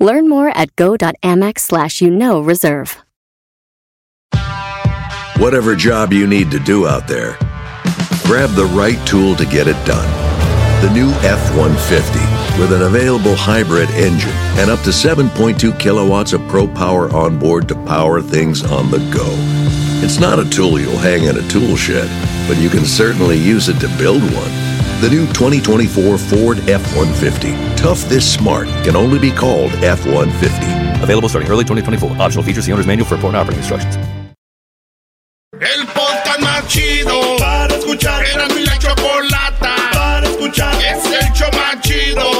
Learn more at go.amex slash you know reserve. Whatever job you need to do out there, grab the right tool to get it done. The new F 150 with an available hybrid engine and up to 7.2 kilowatts of pro power on board to power things on the go. It's not a tool you'll hang in a tool shed, but you can certainly use it to build one. The new 2024 Ford F 150. Tough this smart can only be called F 150. Available starting early 2024. Optional features, the owner's manual for important operating instructions. El podcast más chido para escuchar. Era mi la chocolata para escuchar. Es el show más chido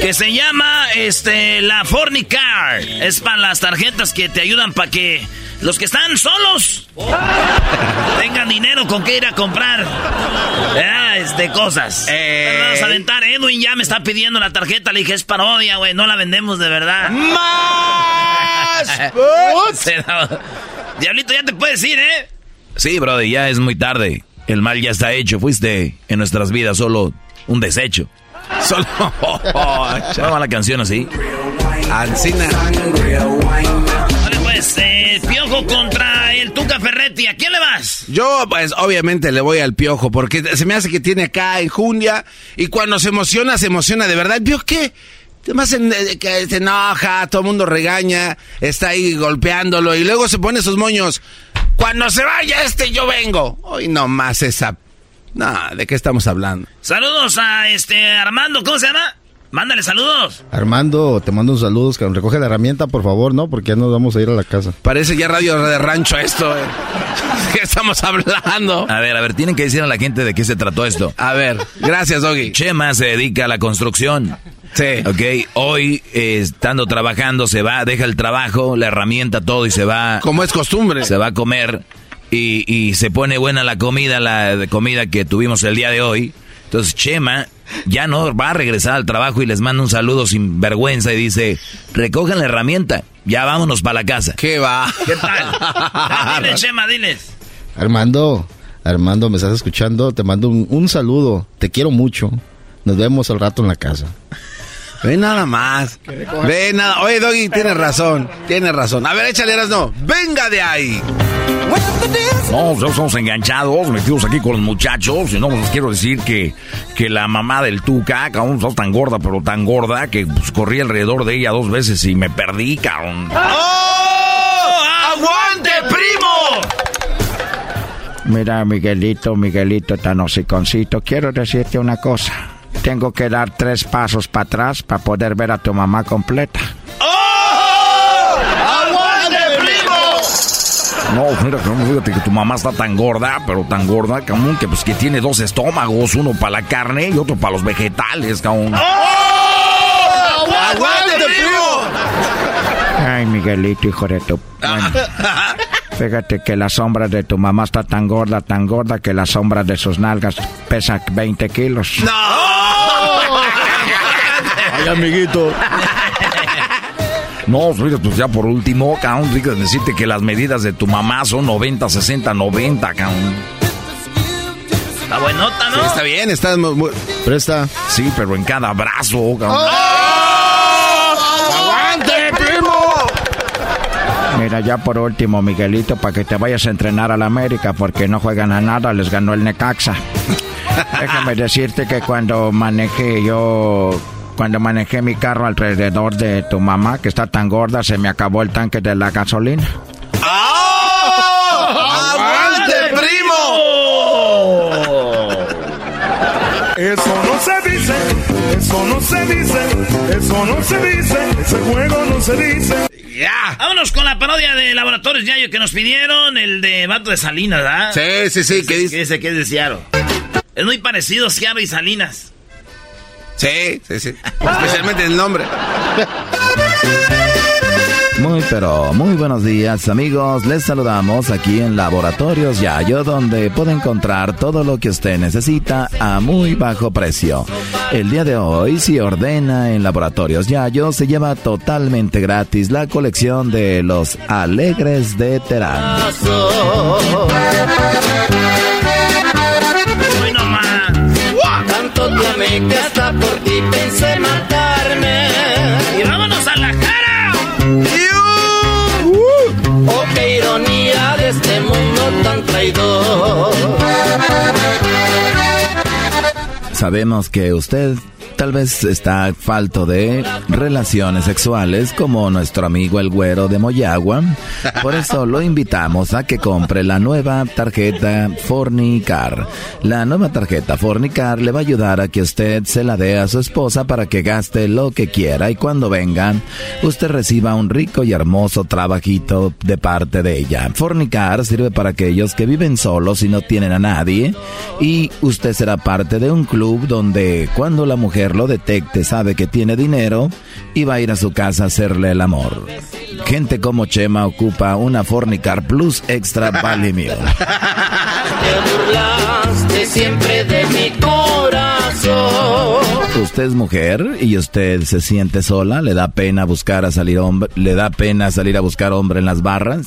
que se llama este la Fornicar. Es para las tarjetas que te ayudan para que los que están solos tengan dinero con que ir a comprar ah, este, cosas. Vamos a aventar. Edwin ya me está pidiendo la tarjeta. Le dije, es parodia, güey. No la vendemos de verdad. ¡Más! Diablito, ya te puedes ir, ¿eh? Sí, brother, ya es muy tarde. El mal ya está hecho. Fuiste en nuestras vidas solo un desecho. Solo. ¿Cómo va la canción así? Ancina. Vale, pues, eh, Piojo contra el Tuca Ferretti. ¿A quién le vas? Yo, pues, obviamente le voy al piojo, porque se me hace que tiene acá enjundia, y cuando se emociona, se emociona de verdad. ¿Piojo qué? Además, en- eh, que se enoja, todo el mundo regaña, está ahí golpeándolo, y luego se pone sus moños. Cuando se vaya este, yo vengo. Hoy no más esa... No, ¿de qué estamos hablando? Saludos a este Armando, ¿cómo se llama? Mándale saludos. Armando, te mando un saludo, que recoge la herramienta, por favor, ¿no? Porque ya nos vamos a ir a la casa. Parece ya radio de rancho esto, eh. ¿De qué estamos hablando? A ver, a ver, tienen que decir a la gente de qué se trató esto. A ver, gracias, Doggy. Chema se dedica a la construcción. Sí. Ok, hoy eh, estando trabajando se va, deja el trabajo, la herramienta, todo y se va. Como es costumbre. Se va a comer y, y se pone buena la comida, la de comida que tuvimos el día de hoy. Entonces Chema ya no va a regresar al trabajo y les manda un saludo sin vergüenza y dice, recojan la herramienta, ya vámonos para la casa. ¿Qué va? ¿Qué tal? Ya, diles, Chema, diles. Armando, Armando, ¿me estás escuchando? Te mando un, un saludo. Te quiero mucho. Nos vemos al rato en la casa. Ve nada más. Ve nada. Oye, Doggy, tienes razón. Tienes razón. A ver, échale, no. Venga de ahí. No, nosotros estamos enganchados, metidos aquí con los muchachos. Y no les quiero decir que, que la mamá del Tuca, cabrón, está tan gorda, pero tan gorda, que pues, corrí alrededor de ella dos veces y me perdí, cabrón. ¡Oh! ¡Aguante, primo! Mira, Miguelito, Miguelito tan hociconcito, quiero decirte una cosa. Tengo que dar tres pasos para atrás para poder ver a tu mamá completa. ¡Oh! ¡Aguante, primo! No, mira, fíjate que tu mamá está tan gorda, pero tan gorda, cabrón, que pues que tiene dos estómagos, uno para la carne y otro para los vegetales, cabrón. ¡Oh! ¡Aguante, primo! Ay, Miguelito, hijo de tu... Bueno, fíjate que la sombra de tu mamá está tan gorda, tan gorda, que la sombra de sus nalgas pesa 20 kilos. ¡No! Ay, amiguito. No, fíjate, pues ya por último, cabrón, fíjate, decirte que las medidas de tu mamá son 90, 60, 90, cabrón. Está buenota, ¿no? Sí, está bien, está muy... muy- Presta. Sí, pero en cada brazo, cabrón. ¡Aguante, primo! Mira, ya por último, Miguelito, para que te vayas a entrenar a la América, porque no juegan a nada, les ganó el Necaxa. Déjame decirte que cuando manejé yo, cuando manejé mi carro alrededor de tu mamá, que está tan gorda, se me acabó el tanque de la gasolina. ¡Oh! ¡Aguante, primo! Eso no se dice, eso no se dice, eso no se dice, ese juego no se dice. Ya. Vámonos con la parodia de Laboratorios Yayo que nos pidieron, el de Vato de Salinas, ¿verdad? Sí, sí, sí, ¿qué dice? ¿Qué dice que es de Ciaro? Es muy parecido Ciaro y Salinas. Sí, sí, sí. Especialmente el nombre. Muy pero muy buenos días amigos, les saludamos aquí en Laboratorios Yayo donde puede encontrar todo lo que usted necesita a muy bajo precio. El día de hoy si ordena en Laboratorios Yayo se lleva totalmente gratis la colección de los Alegres de Terán. Que hasta por ti pensé matarme. Y vámonos a la cara. Oh, qué ironía de este mundo tan traidor. Sabemos que usted tal vez está falto de relaciones sexuales como nuestro amigo el güero de Moyagua. Por eso lo invitamos a que compre la nueva tarjeta Fornicar. La nueva tarjeta Fornicar le va a ayudar a que usted se la dé a su esposa para que gaste lo que quiera y cuando venga usted reciba un rico y hermoso trabajito de parte de ella. Fornicar sirve para aquellos que viven solos y no tienen a nadie y usted será parte de un club donde cuando la mujer lo detecte sabe que tiene dinero y va a ir a su casa a hacerle el amor. Gente como Chema ocupa una Fornicar Plus Extra Valimio. Te burlaste siempre de mi corazón. Usted es mujer y usted se siente sola, le da pena buscar a salir hombre, le da pena salir a buscar hombre en las barras.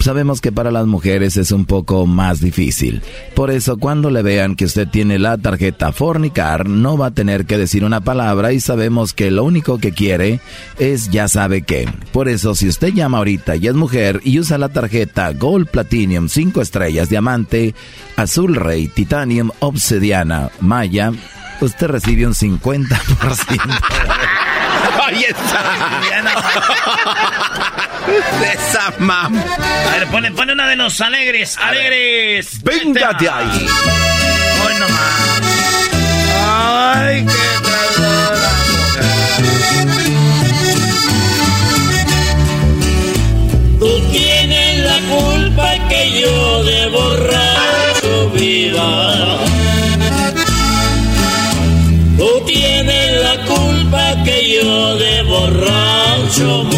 Sabemos que para las mujeres es un poco más difícil. Por eso cuando le vean que usted tiene la tarjeta Fornicar, no va a tener que decir una palabra y sabemos que lo único que quiere es ya sabe qué. Por eso si usted llama ahorita y es mujer y usa la tarjeta Gold Platinum 5 estrellas diamante, azul rey, titanium, obsidiana, maya, usted recibe un 50%. Ahí está. De esa mam. A ver, pone, pone una de los alegres, alegres. Venga de ahí. Hoy nomás. Ay, qué traidora. Tú tienes la culpa que yo de borracho viva. Tú tienes la culpa que yo de borracho.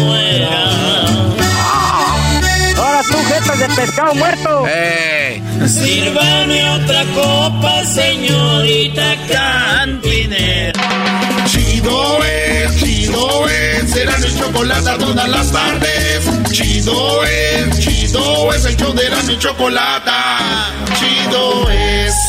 Pescado muerto. ¡Eh! Sírvame otra copa, señorita cantinera. Chido es, chido es, será mi chocolate todas las tardes. Chido es, chido es, el show de la mi chocolate. Chido es.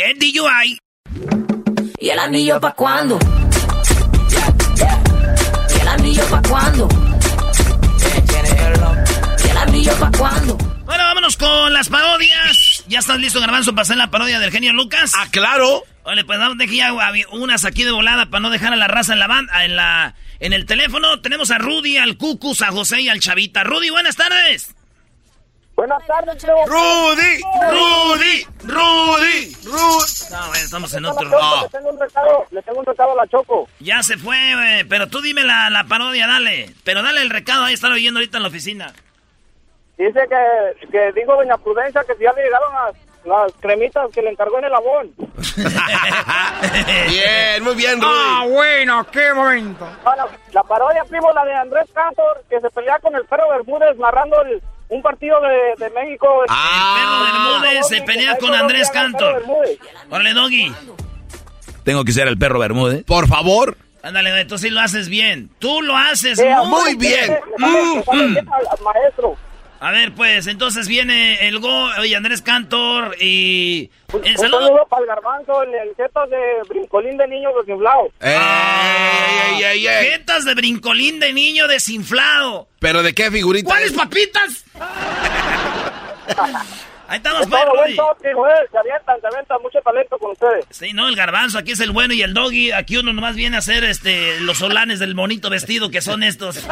get DUI. ¿Y el anillo pa' cuándo? ¿Y el anillo pa' cuándo? ¿Y el anillo pa' cuándo? Bueno, vámonos con las parodias. ¿Ya estás listo, Garbanzo, para hacer la parodia del genio Lucas? Ah, claro. Vale, pues vamos, deje ya unas aquí de volada para no dejar a la raza en la banda, en la, en el teléfono. Tenemos a Rudy, al Cucus, a José y al Chavita. Rudy, buenas tardes. Buenas tardes. Rudy, Rudy, Rudy, Rudy. No, güey, estamos en otro... Choco, No. Le tengo un recado, le tengo un recado a la Choco. Ya se fue, güey. Pero tú dime la, la parodia, dale. Pero dale el recado, ahí están oyendo ahorita en la oficina. Dice que, que dijo Doña Prudencia que si ya le llegaron las, las cremitas que le encargó en el abón. Bien, muy bien, Rudy. Ah, bueno, qué momento. La, la parodia, primo, la de Andrés Cantor, que se pelea con el perro Bermúdez narrando el- un partido de, de México. Perro Bermúdez se pelea con Andrés Cantor. Órale, Doggy. Tengo que ser el perro Bermúdez. Por favor. Ándale, tú sí lo haces bien. Tú lo haces muy, muy bien. Mm, mm. Maestro. A ver, pues, entonces viene el Go y Andrés Cantor y... Un, el un saludo... para el garbanzo, el, el jetas de brincolín de niño desinflado. ¡Ey, ey, ey, ey! Jetas de brincolín de niño desinflado. ¿Pero de qué figurita? ¿Cuáles es? papitas? Ahí estamos, Es pues, todo buen toque, güey. Se avientan, se avientan mucho talento con ustedes. Sí, no, el garbanzo, aquí es el bueno y el doggy. Aquí uno nomás viene a hacer este los solanes del monito vestido que son estos.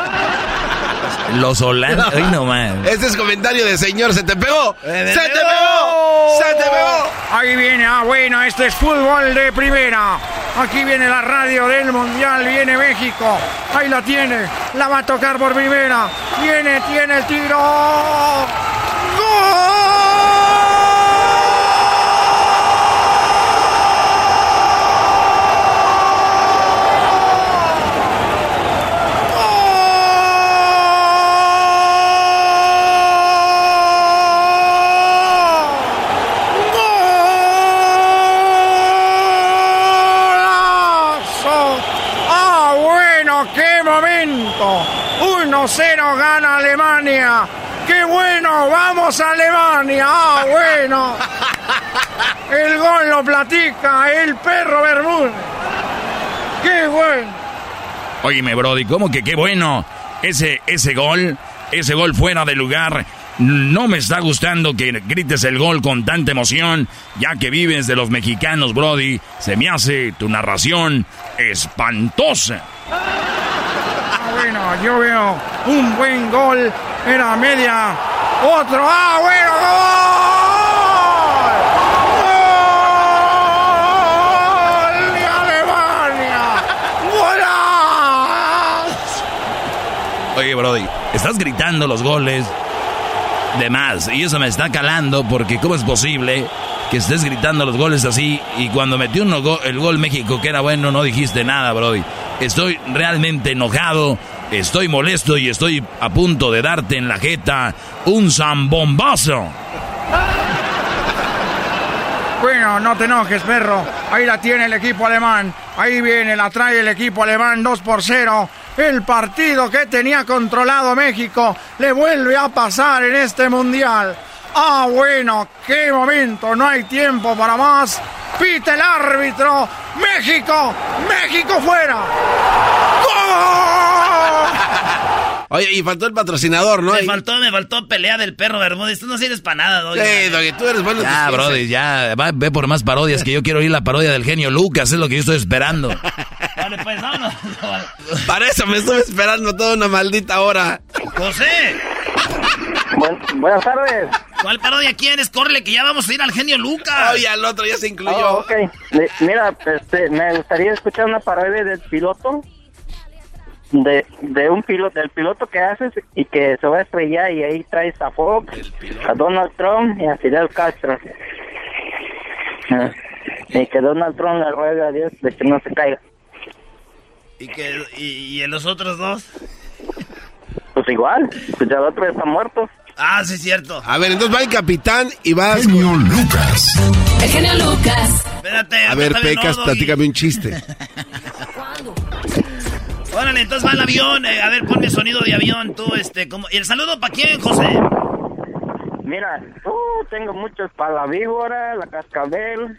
Los holandes. Ay, no man. Este es comentario de señor, ¿se te pegó? Eh, ¡Se te pegó! ¡Se te pegó! Ahí viene, ah, bueno, este es fútbol de primera. Aquí viene la radio del Mundial, viene México. Ahí la tiene, la va a tocar por primera. Viene, tiene el tiro. ¡Golazo! 1-0 gana Alemania. ¡Qué bueno! ¡Vamos a Alemania! ¡Ah, bueno! El gol lo platica el perro Bermúdez. ¡Qué bueno! Óyeme, Brody, ¿cómo que qué bueno? Ese, ese gol, ese gol fuera de lugar. No me está gustando que grites el gol con tanta emoción, ya que vives de los mexicanos, Brody. Se me hace tu narración espantosa. Bueno, yo veo un buen gol. Era media. Otro. ¡Ah, bueno! ¡Gol! ¡Gol de Alemania! ¡Golazo! Oye, Brody, estás gritando los goles de más. Y eso me está calando porque ¿cómo es posible que estés gritando los goles así y cuando metió el gol México que era bueno no dijiste nada, Brody? Estoy realmente enojado, estoy molesto y estoy a punto de darte en la jeta un zambombazo. Bueno, no te enojes, perro. Ahí la tiene el equipo alemán. Ahí viene, la trae el equipo alemán 2 por 0. El partido que tenía controlado México le vuelve a pasar en este mundial. Ah, bueno, qué momento. No hay tiempo para más. Pita el árbitro. México, México fuera. ¡Gol! Oye, y faltó el patrocinador, ¿no? Me faltó, me faltó pelea del perro Bermúdez. Tú no sirves para nada, doggy. Sí, Doggy, tú eres bueno. en Ya, tus Brody, ya, va, ve por más parodias que yo quiero oír la parodia del genio Lucas, es lo que yo estoy esperando. Vale, pues vámonos. Para eso me estuve esperando toda una maldita hora. José, buenas tardes. ¿cuál parodia quieres? Corre, que ya vamos a ir al genio Lucas. Oye, al otro ya se incluyó. Oh, Mira, este, me gustaría escuchar una parodia del piloto. De, de un piloto, del piloto que haces y que se va a estrellar y ahí traes a Fox, a Donald Trump y a Fidel Castro. Ah, Y que Donald Trump le ruega a Dios de que no se caiga. ¿Y, que, y, y en los otros dos? Pues igual, pues ya el otro está muerto. Ah, sí, es cierto. A ver, entonces va el capitán y vas. Genio Lucas. El genio Lucas. Espérate. A ver, Pecas, no, platícame un chiste. ¿Cuándo? Órale, entonces va el avión. eh, a ver, ponme sonido de avión, tú, este, como... ¿Y el saludo para quién, José? Mira, uh, tengo muchos para la víbora, la cascabel,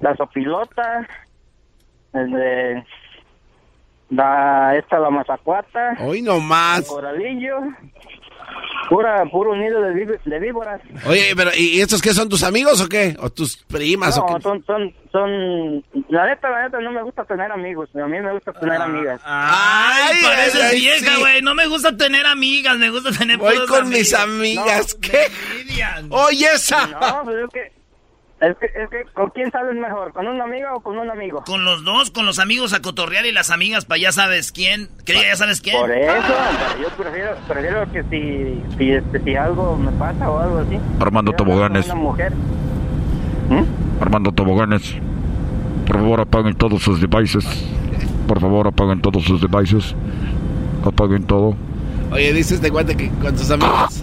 la sopilota, el de la esta la mazacuata, Hoy nomás. el coralillo, pura puro nido de, de víboras. Oye, pero ¿y estos qué son tus amigos o qué? ¿O tus primas o No, qué? son, son, son, la neta, la neta, no me gusta tener amigos, a mí me gusta tener amigas. Ay, Ay, pareces ay, vieja, sí. güey. No me gusta tener amigas, me gusta tener Voy con mis amigos. amigas. No, ¿Qué? Oye, esa. No, pues es que, es que, es que, ¿con quién sales mejor? ¿Con una amiga o con un amigo? Con los dos, con los amigos a cotorrear y las amigas para ya sabes quién. ¿Qué ya sabes quién? Por eso, yo prefiero, prefiero que si, si, este, si algo me pasa o algo así. Armando Toboganes. Una mujer. Armando Toboganes. Por favor, apaguen todos sus devices. Por favor, apaguen todos sus devices. Apaguen todo. Oye, dice este cuate que con sus amigas.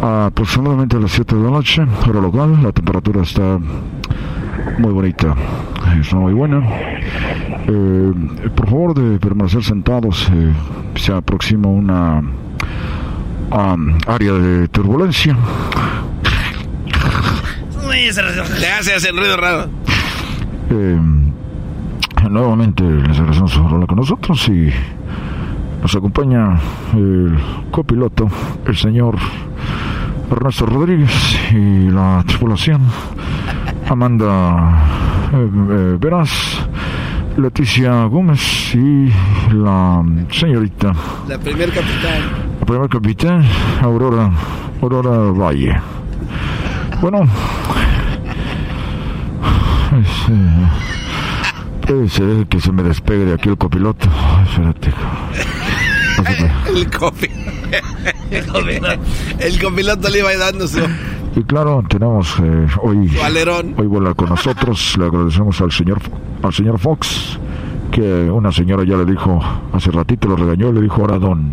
aproximadamente a las 7 de la noche, hora local. La temperatura está muy bonita, está muy buena. Eh, por favor de permanecer sentados, eh, se aproxima una um, área de turbulencia. Te hace hacer ruido raro. Eh, nuevamente les agradecemos por hablar con nosotros y nos acompaña el copiloto, el señor Ernesto Rodríguez y la tripulación Amanda eh, eh, Veras, Leticia Gómez y la señorita, La primer capitán. la primer capitán Aurora, Aurora Valle. Bueno, es, eh, puede ser que se me despegue de aquí el copiloto. Espérate. El copi. El copiloto. El copiloto le iba dando su. Y claro, tenemos eh, hoy, hoy vuela con nosotros. Le agradecemos al señor, al señor Fox, que una señora ya le dijo, hace ratito lo regañó, le dijo ahora don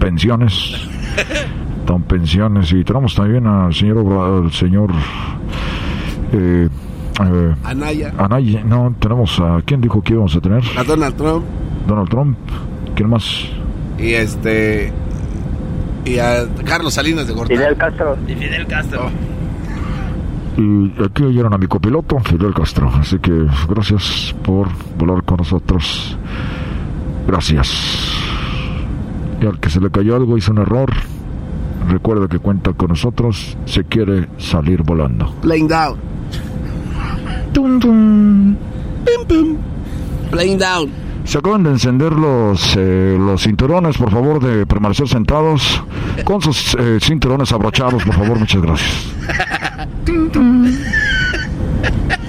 pensiones. Don pensiones. Y tenemos también al señor, al señor eh, eh, Anaya. Anaya. No, tenemos a, ¿quién dijo que íbamos a tener? A Donald Trump. Donald Trump. ¿Quién más? Y este. Y a Carlos Salinas de Gortari. Fidel Castro. Y Fidel Castro. Y aquí oyeron a mi copiloto, Fidel Castro. Así que gracias por volar con nosotros. Gracias. Y al que se le cayó algo, hizo un error. Recuerda que cuenta con nosotros. Se quiere salir volando. Playing down. Tum, tum. Pim, pim. Playing down. Se acaban de encender los, eh, los cinturones, por favor, de permanecer sentados con sus eh, cinturones abrochados, por favor, muchas gracias.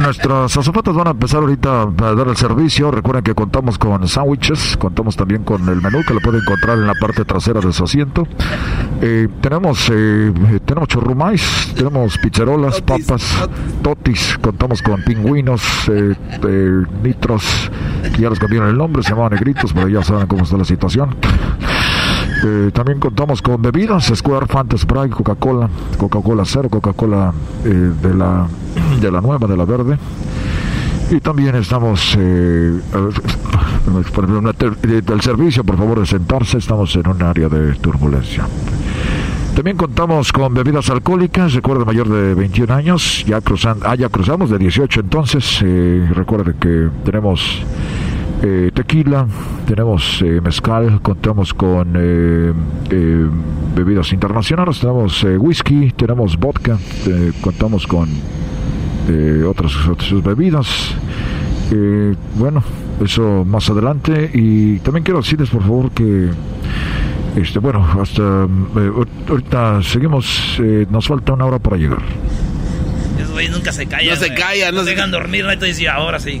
Nuestras azafatas van a empezar ahorita a dar el servicio. Recuerden que contamos con sándwiches, contamos también con el menú que lo pueden encontrar en la parte trasera de su asiento. Eh, tenemos eh, eh, tenemos churrumais, tenemos pizzerolas, papas, totis, contamos con pingüinos, eh, eh, nitros, que ya les cambiaron el nombre, se llamaban negritos, pero ya saben cómo está la situación. Eh, también contamos con bebidas, Square, Fanta, Sprite, Coca-Cola, Coca-Cola cero, Coca-Cola eh, de la de la nueva, de la verde. Y también estamos eh, del servicio, por favor de sentarse, estamos en un área de turbulencia. También contamos con bebidas alcohólicas, recuerde mayor de 21 años, ya, cruzan, ah, ya cruzamos de 18 entonces, eh, recuerde que tenemos eh, tequila, tenemos eh, mezcal, contamos con eh, eh, bebidas internacionales, tenemos eh, whisky, tenemos vodka, eh, contamos con eh, otras, otras bebidas. Eh, bueno, eso más adelante. Y también quiero decirles, por favor, que este, bueno, hasta eh, ahorita seguimos, eh, nos falta una hora para llegar. Esos güeyes nunca se callan. No se callan, no se dejan dormir, ¿no? Entonces, ya, ahora sí.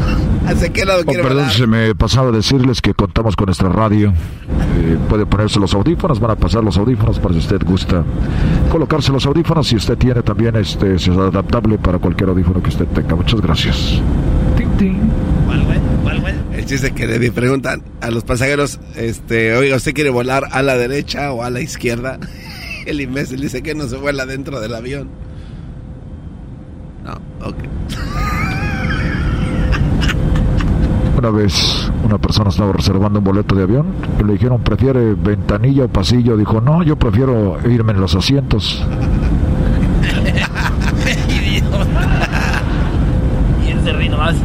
¿Hacia qué lado Oh, perdón, se me pasaba decirles que contamos con nuestra radio. Eh, puede ponerse los audífonos, van a pasar los audífonos para si usted gusta colocarse los audífonos. Si usted tiene también este, es adaptable para cualquier audífono que usted tenga. Muchas gracias. ¿Cuál, güey? ¿Cuál, güey? El chiste que le preguntan a los pasajeros, este, oiga, ¿usted quiere volar a la derecha o a la izquierda? El imbécil dice que no se vuela dentro del avión. No, ok. Una vez una persona estaba reservando un boleto de avión y le dijeron, ¿prefiere ventanilla o pasillo? Dijo, no, yo prefiero irme en los asientos. y él se ríe nomás.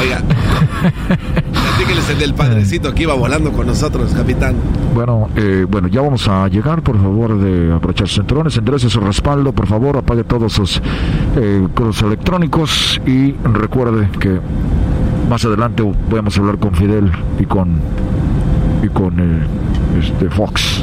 Oiga, el del padrecito que iba volando con nosotros, capitán. Bueno, eh, bueno, ya vamos a llegar, por favor, de aprovechar sus cinturones, enderece su respaldo, por favor, apague todos sus eh, electrónicos y recuerde que más adelante podemos hablar con Fidel y con y con eh, este Fox.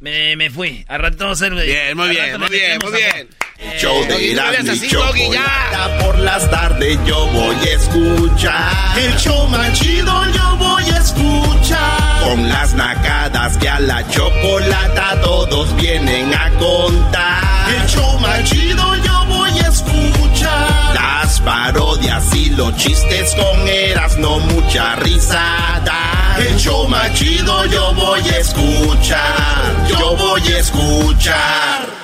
Me, me fui. Al rato vamos a hacer. Bien, muy bien, muy bien, muy a- Show Eh, de no Erasmo y. Chocolata por las tardes yo voy a escuchar. El show más chido yo voy a escuchar. Con las nacadas que a la chocolata todos vienen a contar. El show más chido yo voy a escuchar. Las parodias y los chistes con Erasmo mucha risada. El show más chido yo voy a escuchar. Yo voy a escuchar.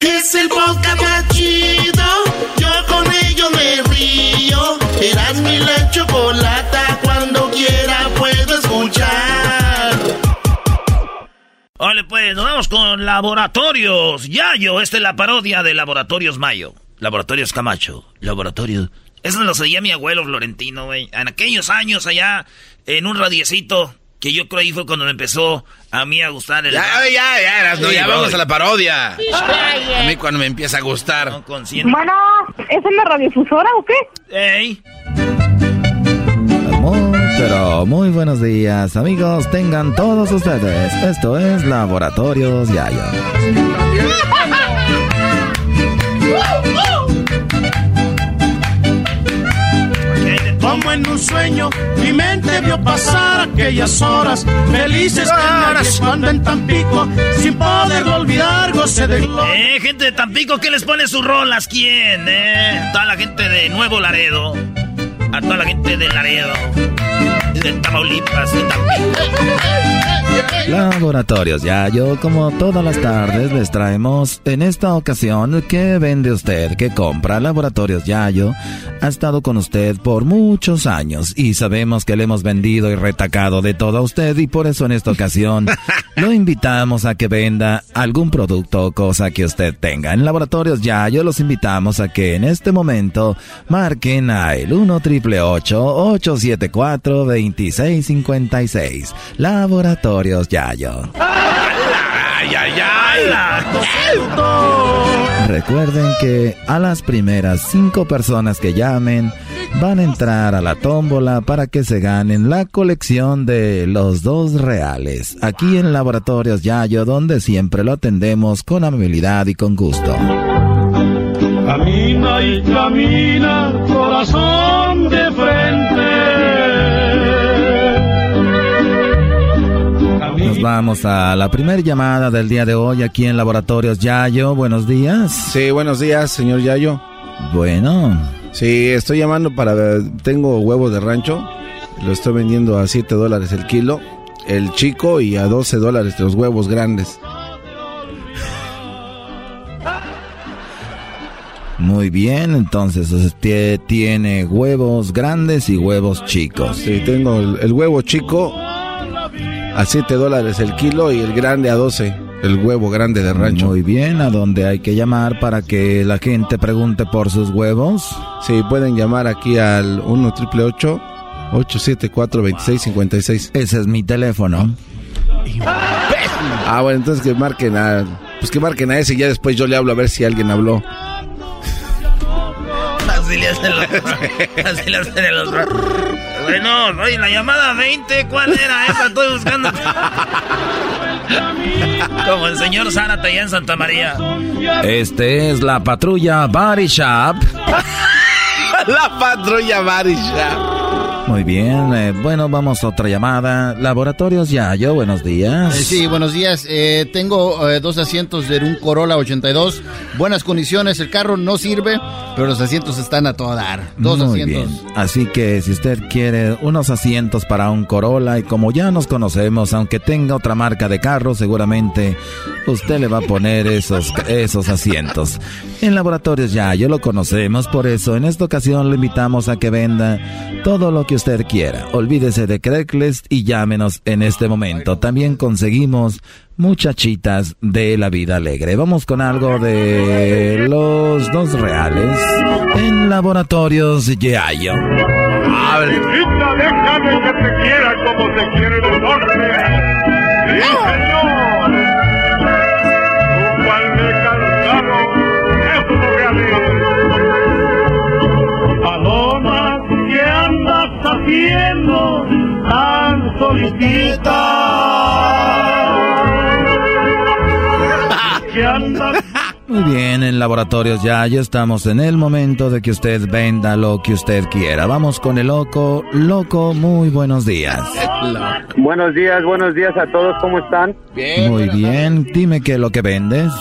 Es el podcast más chido. Yo con ello me río. Eras mi la chocolata. Cuando quiera puedo escuchar. Vale, pues nos vamos con Laboratorios Yayo. Esta es la parodia de Laboratorios Mayo. Laboratorios Camacho. Laboratorios. Eso lo seguía mi abuelo Florentino, güey. En aquellos años allá, en un radiecito, que yo creo ahí fue cuando me empezó a mí a gustar el. Ya, ya, ya, Sí, ya vamos a la parodia. A mí cuando me empieza a gustar. Bueno, ¿es en la radiodifusora o qué? ¡Ey! Muy, pero muy buenos días, amigos. Tengan todos ustedes. Esto es Laboratorios Yayo. Como en un sueño, mi mente vio pasar aquellas horas felices que cuando en Tampico, sin poderlo olvidar, goce de gloria. Eh, gente de Tampico, ¿qué les pone sus rolas? ¿Quién? Eh? Toda la gente de Nuevo Laredo. A toda la gente de Laredo. De Tamaulipas, de Tampico. Laboratorios Yayo, como todas las tardes, les traemos en esta ocasión ¿qué vende usted? ¿Qué compra? Laboratorios Yayo ha estado con usted por muchos años y sabemos que le hemos vendido y retacado de todo a usted y por eso en esta ocasión lo invitamos a que venda algún producto o cosa que usted tenga. En Laboratorios Yayo los invitamos a que en este momento marquen a el 1 triple 874 2656. Laboratorios Yayo. Ay, ay, ay. Recuerden que a las primeras cinco personas que llamen van a entrar a la tómbola para que se ganen la colección de los dos reales. Aquí en Laboratorios Yayo, donde siempre lo atendemos con amabilidad y con gusto. Camina y camina, corazón de frente. Nos vamos a la primera llamada del día de hoy aquí en Laboratorios Yayo. Buenos días. Sí, buenos días, señor Yayo. Bueno. Sí, estoy llamando para... Tengo huevos de rancho. Lo estoy vendiendo a 7 dólares el kilo. El chico y a 12 dólares los huevos grandes. Muy bien, entonces usted tiene huevos grandes y huevos chicos. Sí, tengo el, el huevo chico a 7 dólares el kilo y el grande a 12. El huevo grande de rancho. Muy bien, ¿a dónde hay que llamar para que la gente pregunte por sus huevos? Sí, pueden llamar aquí al 1 triple 874 2656. Ese es mi teléfono. Ah, bueno, entonces que marquen a. Pues que marquen a ese y ya después yo le hablo a ver si alguien habló. Así le hacen los. Así le hacen los. Bueno, oye, la llamada 20, ¿cuál era esa? Estoy buscando. Como el señor Zárate allá en Santa María. Este es la patrulla Body Shop. la patrulla Body Shop. Muy bien, eh, bueno, vamos a otra llamada. Laboratorios Yayo, buenos días. Eh, sí, buenos días. Eh, tengo eh, dos asientos de un Corolla 82. Buenas condiciones. El carro no sirve, pero los asientos están a todo dar. Dos Muy asientos. bien. Así que si usted quiere unos asientos para un Corolla y como ya nos conocemos, aunque tenga otra marca de carro, seguramente usted le va a poner esos, esos asientos. En Laboratorios Yayo lo conocemos, por eso en esta ocasión le invitamos a que venda todo lo que usted quiera. Olvídese de Craigslist y llámenos en este momento. También conseguimos muchachitas de la vida alegre. Vamos con algo de los dos reales en Laboratorios Yayo. Chiquita, déjame que te quiera como se quiere el norte. Sí, señor. Tú cual me cansaron, eso no tan solicita? ¿Qué andas Muy bien, en Laboratorios Yayo estamos en el momento de que usted venda lo que usted quiera. Vamos con el loco. Loco, muy buenos días. Buenos días, buenos días a todos, ¿cómo están? Muy bien, dime qué es lo que vendes.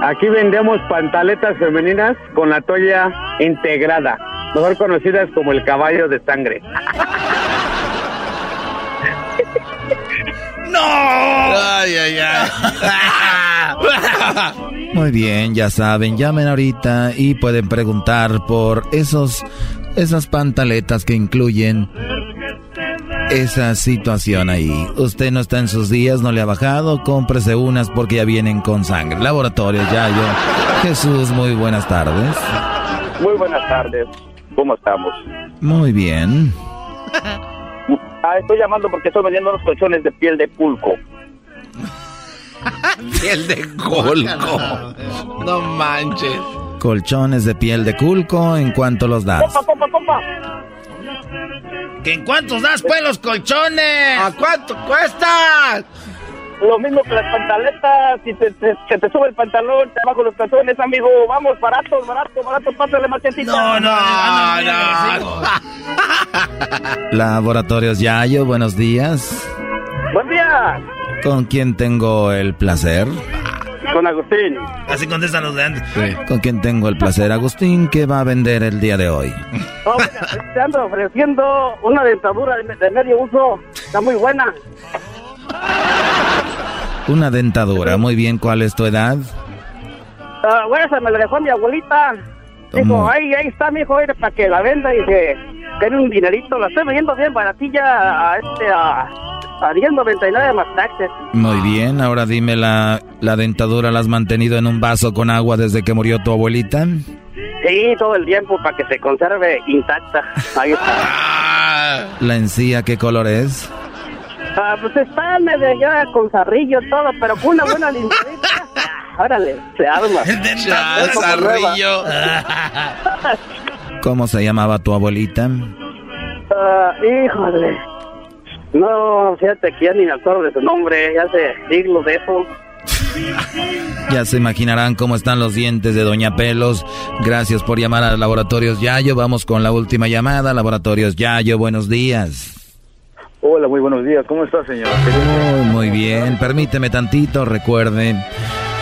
Aquí vendemos pantaletas femeninas con la toalla integrada, mejor conocidas como el caballo de sangre. ¡No! Ay, ay, ay. Muy bien, ya saben, llamen ahorita y pueden preguntar por esos esas pantaletas que incluyen esa situación ahí. Usted no está en sus días, no le ha bajado, cómprese unas porque ya vienen con sangre. Laboratorio Yayo. Jesús, muy buenas tardes. Muy buenas tardes, ¿cómo estamos? Muy bien. Ah, estoy llamando porque estoy vendiendo unos colchones de piel de pulco. Piel de colco. No manches. Colchones de piel de culco, ¿en cuánto los das? ¡Compa, compa, compa! ¿Que en cuántos das, pues, los colchones? ¿A cuánto cuesta? Lo mismo que las pantaletas, si te, te- se te sube el pantalón, te bajo los calzones, amigo. Vamos, barato, barato, barato, pásale machetita. No, no, No, no. Laboratorios Yayo, buenos días. Buen día, ¿Con quién tengo el placer? con Agustín. Así contestan los de antes. ¿Con quién tengo el placer? Agustín, ¿qué va a vender el día de hoy? Oh, mira, te ando ofreciendo una dentadura de, de medio uso. Está muy buena. Una dentadura. Muy bien, ¿cuál es tu edad? Ah, bueno, esa me la dejó mi abuelita. Dijo, ¿Cómo? ahí, ahí está, mi hijo, para que la venda y que tiene un dinerito. La estoy vendiendo bien baratilla a, este, a, a 10.99 más taxes. Muy bien, ahora dime, ¿la, ¿la dentadura la has mantenido en un vaso con agua desde que murió tu abuelita? Sí, todo el tiempo para que se conserve intacta. Ahí está. ¿La encía qué color es? Ah, pues está medio ya con zarrillo todo, pero con una buena limpiadita. órale, se arma. Chazarrillo. ¿Cómo se llamaba tu abuelita? Ah, híjole. No, fíjate que ya ni me acuerdo de su nombre, ya hace siglos de eso. Ya se imaginarán cómo están los dientes de Doña Pelos. Gracias por llamar a Laboratorios Yayo. Vamos con la última llamada. Laboratorios Yayo, buenos días. Hola, muy buenos días. ¿Cómo está, señor? Muy, muy bien. Permíteme tantito. Recuerde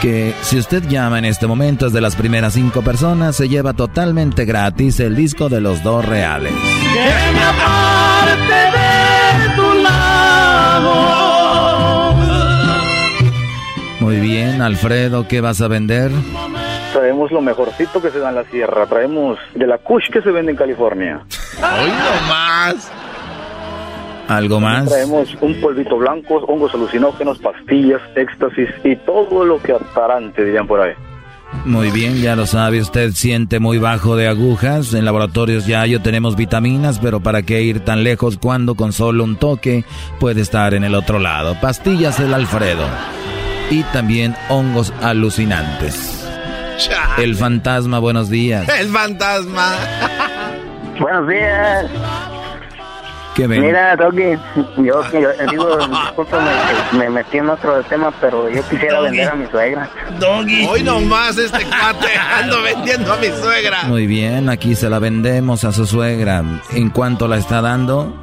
que si usted llama en este momento es de las primeras cinco personas, se lleva totalmente gratis el disco de los dos reales. Muy bien, Alfredo, ¿qué vas a vender? Traemos lo mejorcito que se da en la sierra. Traemos de la Kush que se vende en California. Hoy no más. ¿Algo más? Traemos un polvito blanco, hongos alucinógenos, pastillas, éxtasis y todo lo que atarante, dirían por ahí. Muy bien, ya lo sabe, usted siente muy bajo de agujas. En laboratorios Yayo tenemos vitaminas, pero ¿para qué ir tan lejos cuando con solo un toque puede estar en el otro lado? Pastillas el Alfredo. Y también hongos alucinantes. El fantasma, buenos días. El fantasma. Buenos días. ¿Qué ven? Mira, Doggy, yo, yo digo, discúlpame, me metí en otro tema, pero yo quisiera Doggy. vender a mi suegra. Hoy nomás este cuate ando vendiendo a mi suegra. Muy bien, aquí se la vendemos a su suegra. ¿En cuánto la está dando?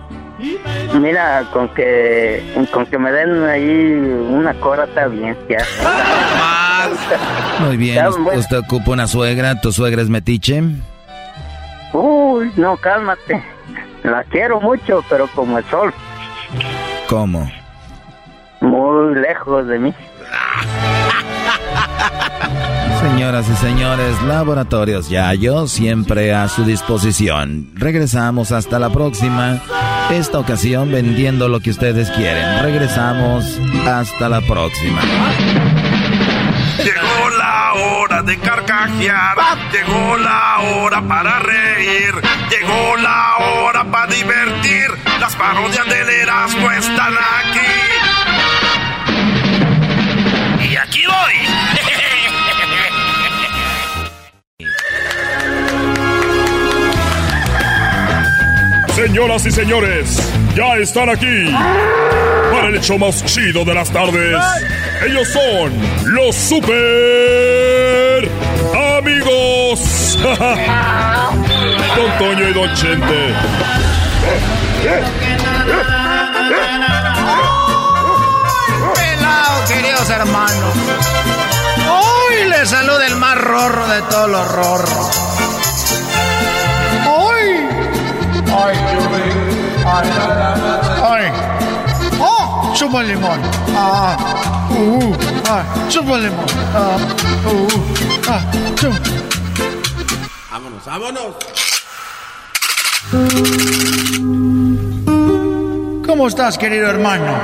Mira, con que con que me den ahí una cora está bien, ya. Muy bien, Ya, ¿usted- bueno. ¿usted ocupa una suegra? ¿Tu suegra es metiche? Uy, no, cálmate. La quiero mucho, pero como el sol, ¿Cómo? muy lejos de mí. Señoras y señores, Laboratorios Yayo siempre a su disposición. Regresamos hasta la próxima. Esta ocasión vendiendo lo que ustedes quieren. Regresamos hasta la próxima. Hora de carcajear, llegó la hora para reír, llegó la hora para divertir. Las parodias del Erasmo están aquí. Y aquí voy. Señoras y señores, ya están aquí para el hecho más chido de las tardes. Ellos son los super amigos. Don Toño y Don Chente. Pelao, queridos hermanos. Hoy les saluda el más rorro de todos los rorros. Hoy. Ay, ay, ay. Oh, chupa el limón. Ah, uh, ah. Ah, uh, ah. Vámonos, vámonos. ¿Cómo estás, querido hermano?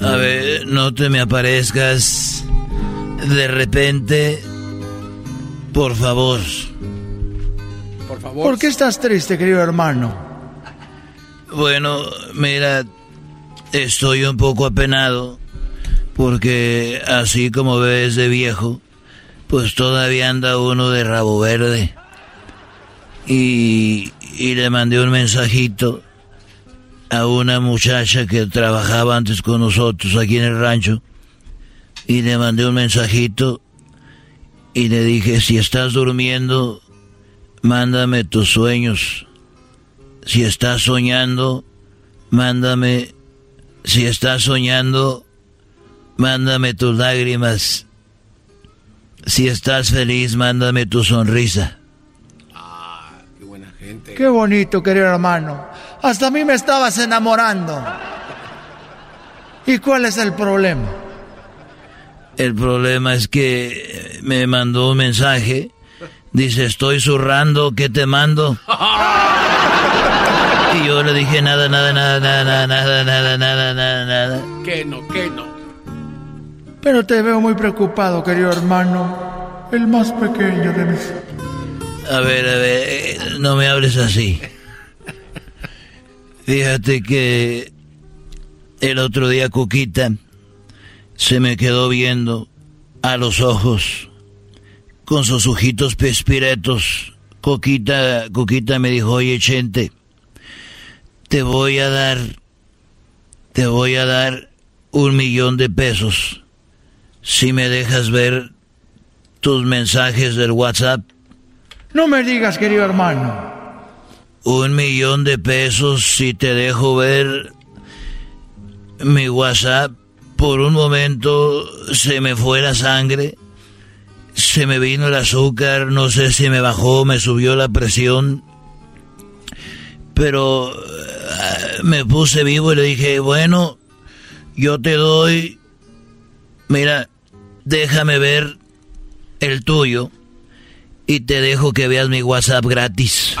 A ver, no te me aparezcas de repente. Por favor. Por favor. ¿Por qué estás triste, querido hermano? Bueno, mira, estoy un poco apenado porque así como ves de viejo, pues todavía anda uno de rabo verde. Y, y le mandé un mensajito a una muchacha que trabajaba antes con nosotros aquí en el rancho. Y le mandé un mensajito y le dije, si estás durmiendo, mándame tus sueños. Si estás soñando, mándame. Si estás soñando, mándame tus lágrimas. Si estás feliz, mándame tu sonrisa. Qué buena gente. Qué bonito, querido hermano. Hasta a mí me estabas enamorando. ¿Y cuál es el problema? El problema es que me mandó un mensaje. Dice, estoy zurrando, ¿qué te mando? Y yo le dije, nada, nada, nada, nada, nada, nada, nada, nada, nada. Que no, que no. Pero te veo muy preocupado, querido hermano. El más pequeño de mis... A ver, a ver, no me hables así. Fíjate que el otro día Cuquita se me quedó viendo a los ojos, con sus ojitos pespiretos. Coquita, Coquita me dijo, oye, Chente, te voy a dar, te voy a dar un millón de pesos si me dejas ver tus mensajes del WhatsApp. No me digas, querido hermano. Un millón de pesos si te dejo ver mi WhatsApp. Por un momento se me fue la sangre, se me vino el azúcar, no sé si me bajó, me subió la presión. Pero eh, me puse vivo y le dije, bueno, yo te doy, mira, déjame ver el tuyo y te dejo que veas mi WhatsApp gratis.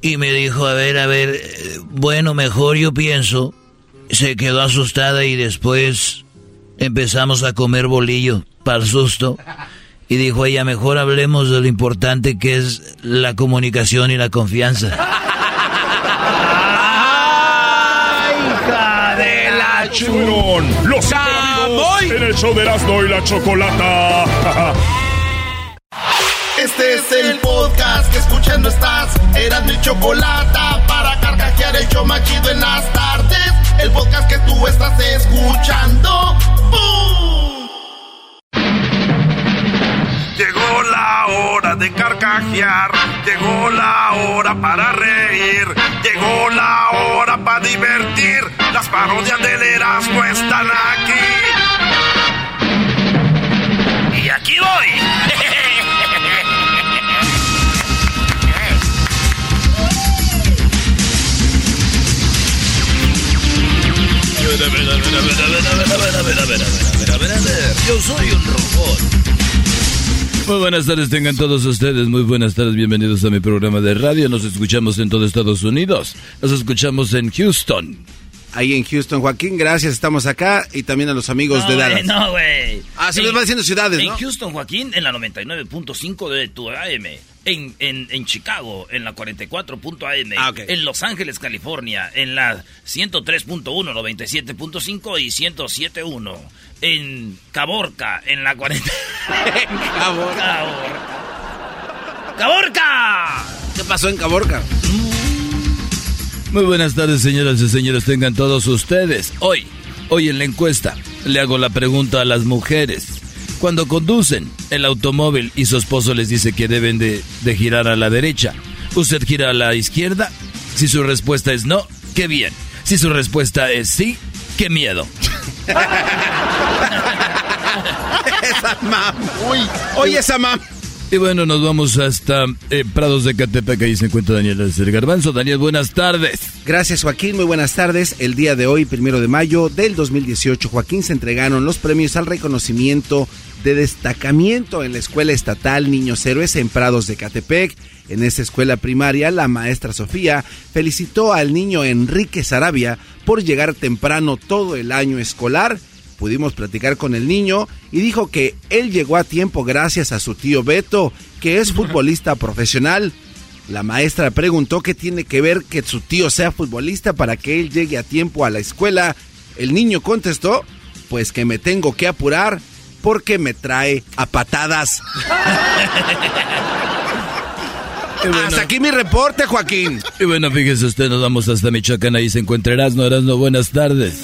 Y me dijo, a ver, a ver, eh, bueno, mejor yo pienso. Se quedó asustada y después empezamos a comer bolillo para el susto. Y dijo ella, mejor hablemos de lo importante que es la comunicación y la confianza. hija de la churón. Los en el show de Erasmo y la Chocolata. Este es el podcast que escuchando estás. Eran mi chocolata para carcajear el show machido en las tardes. El podcast que tú estás escuchando. ¡Bum! Llegó la hora de carcajear, llegó la hora para reír, llegó la hora para divertir. Las parodias del Erasmo están aquí. Aquí voy. Yo soy un robot. Muy buenas tardes, tengan todos ustedes. Muy buenas tardes, bienvenidos a mi programa de radio. Nos escuchamos en todo Estados Unidos. Nos escuchamos en Houston. Ahí en Houston, Joaquín, gracias, estamos acá. Y también a los amigos No, de Dallas. no, güey. Ah, se En- les va diciendo ciudades, En ¿no? Houston, Joaquín, en la 99.5 de tu AM. En, en, en Chicago, en la 44.am. Ah, ok. En Los Ángeles, California, en la 103.1, 97.5 y 107.1. En Caborca, en la 40. Caborca. ¡Caborca! ¿Qué pasó en Caborca? Muy buenas tardes, señoras y señores, tengan todos ustedes. Hoy, hoy en la encuesta, le hago la pregunta a las mujeres. Cuando conducen el automóvil y su esposo les dice que deben de, de girar a la derecha, ¿usted gira a la izquierda? Si su respuesta es no, qué bien. Si su respuesta es sí, qué miedo. esa mam. Uy, oye esa mam. Y bueno, nos vamos hasta eh, Prados de Catepec, ahí se encuentra Daniel Alcer Garbanzo. Daniel, buenas tardes. Gracias Joaquín, muy buenas tardes. El día de hoy, primero de mayo del 2018, Joaquín se entregaron los premios al reconocimiento de destacamiento en la Escuela Estatal Niños Héroes en Prados de Catepec. En esta escuela primaria, la maestra Sofía felicitó al niño Enrique Sarabia por llegar temprano todo el año escolar. Pudimos platicar con el niño y dijo que él llegó a tiempo gracias a su tío Beto, que es futbolista profesional. La maestra preguntó qué tiene que ver que su tío sea futbolista para que él llegue a tiempo a la escuela. El niño contestó, pues que me tengo que apurar porque me trae a patadas. Hasta aquí mi reporte, Joaquín. Y bueno, fíjese usted, nos vamos hasta Michoacán, ahí se encuentra Erasno, Erasno, buenas tardes.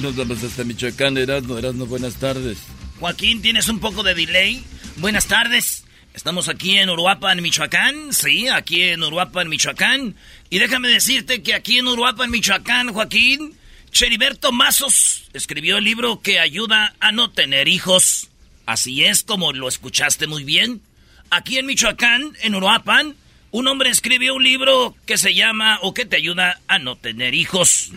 Nos vamos hasta Michoacán, Erasno, Erasno, buenas tardes. Joaquín, ¿tienes un poco de delay? Buenas tardes. Estamos aquí en Uruapan, Michoacán. Sí, aquí en Uruapan, Michoacán. Y déjame decirte que aquí en Uruapan, Michoacán, Joaquín, Cheriberto Mazos escribió el libro que ayuda a no tener hijos. Así es como lo escuchaste muy bien. Aquí en Michoacán, en Uruapan, un hombre escribió un libro que se llama o que te ayuda a no tener hijos.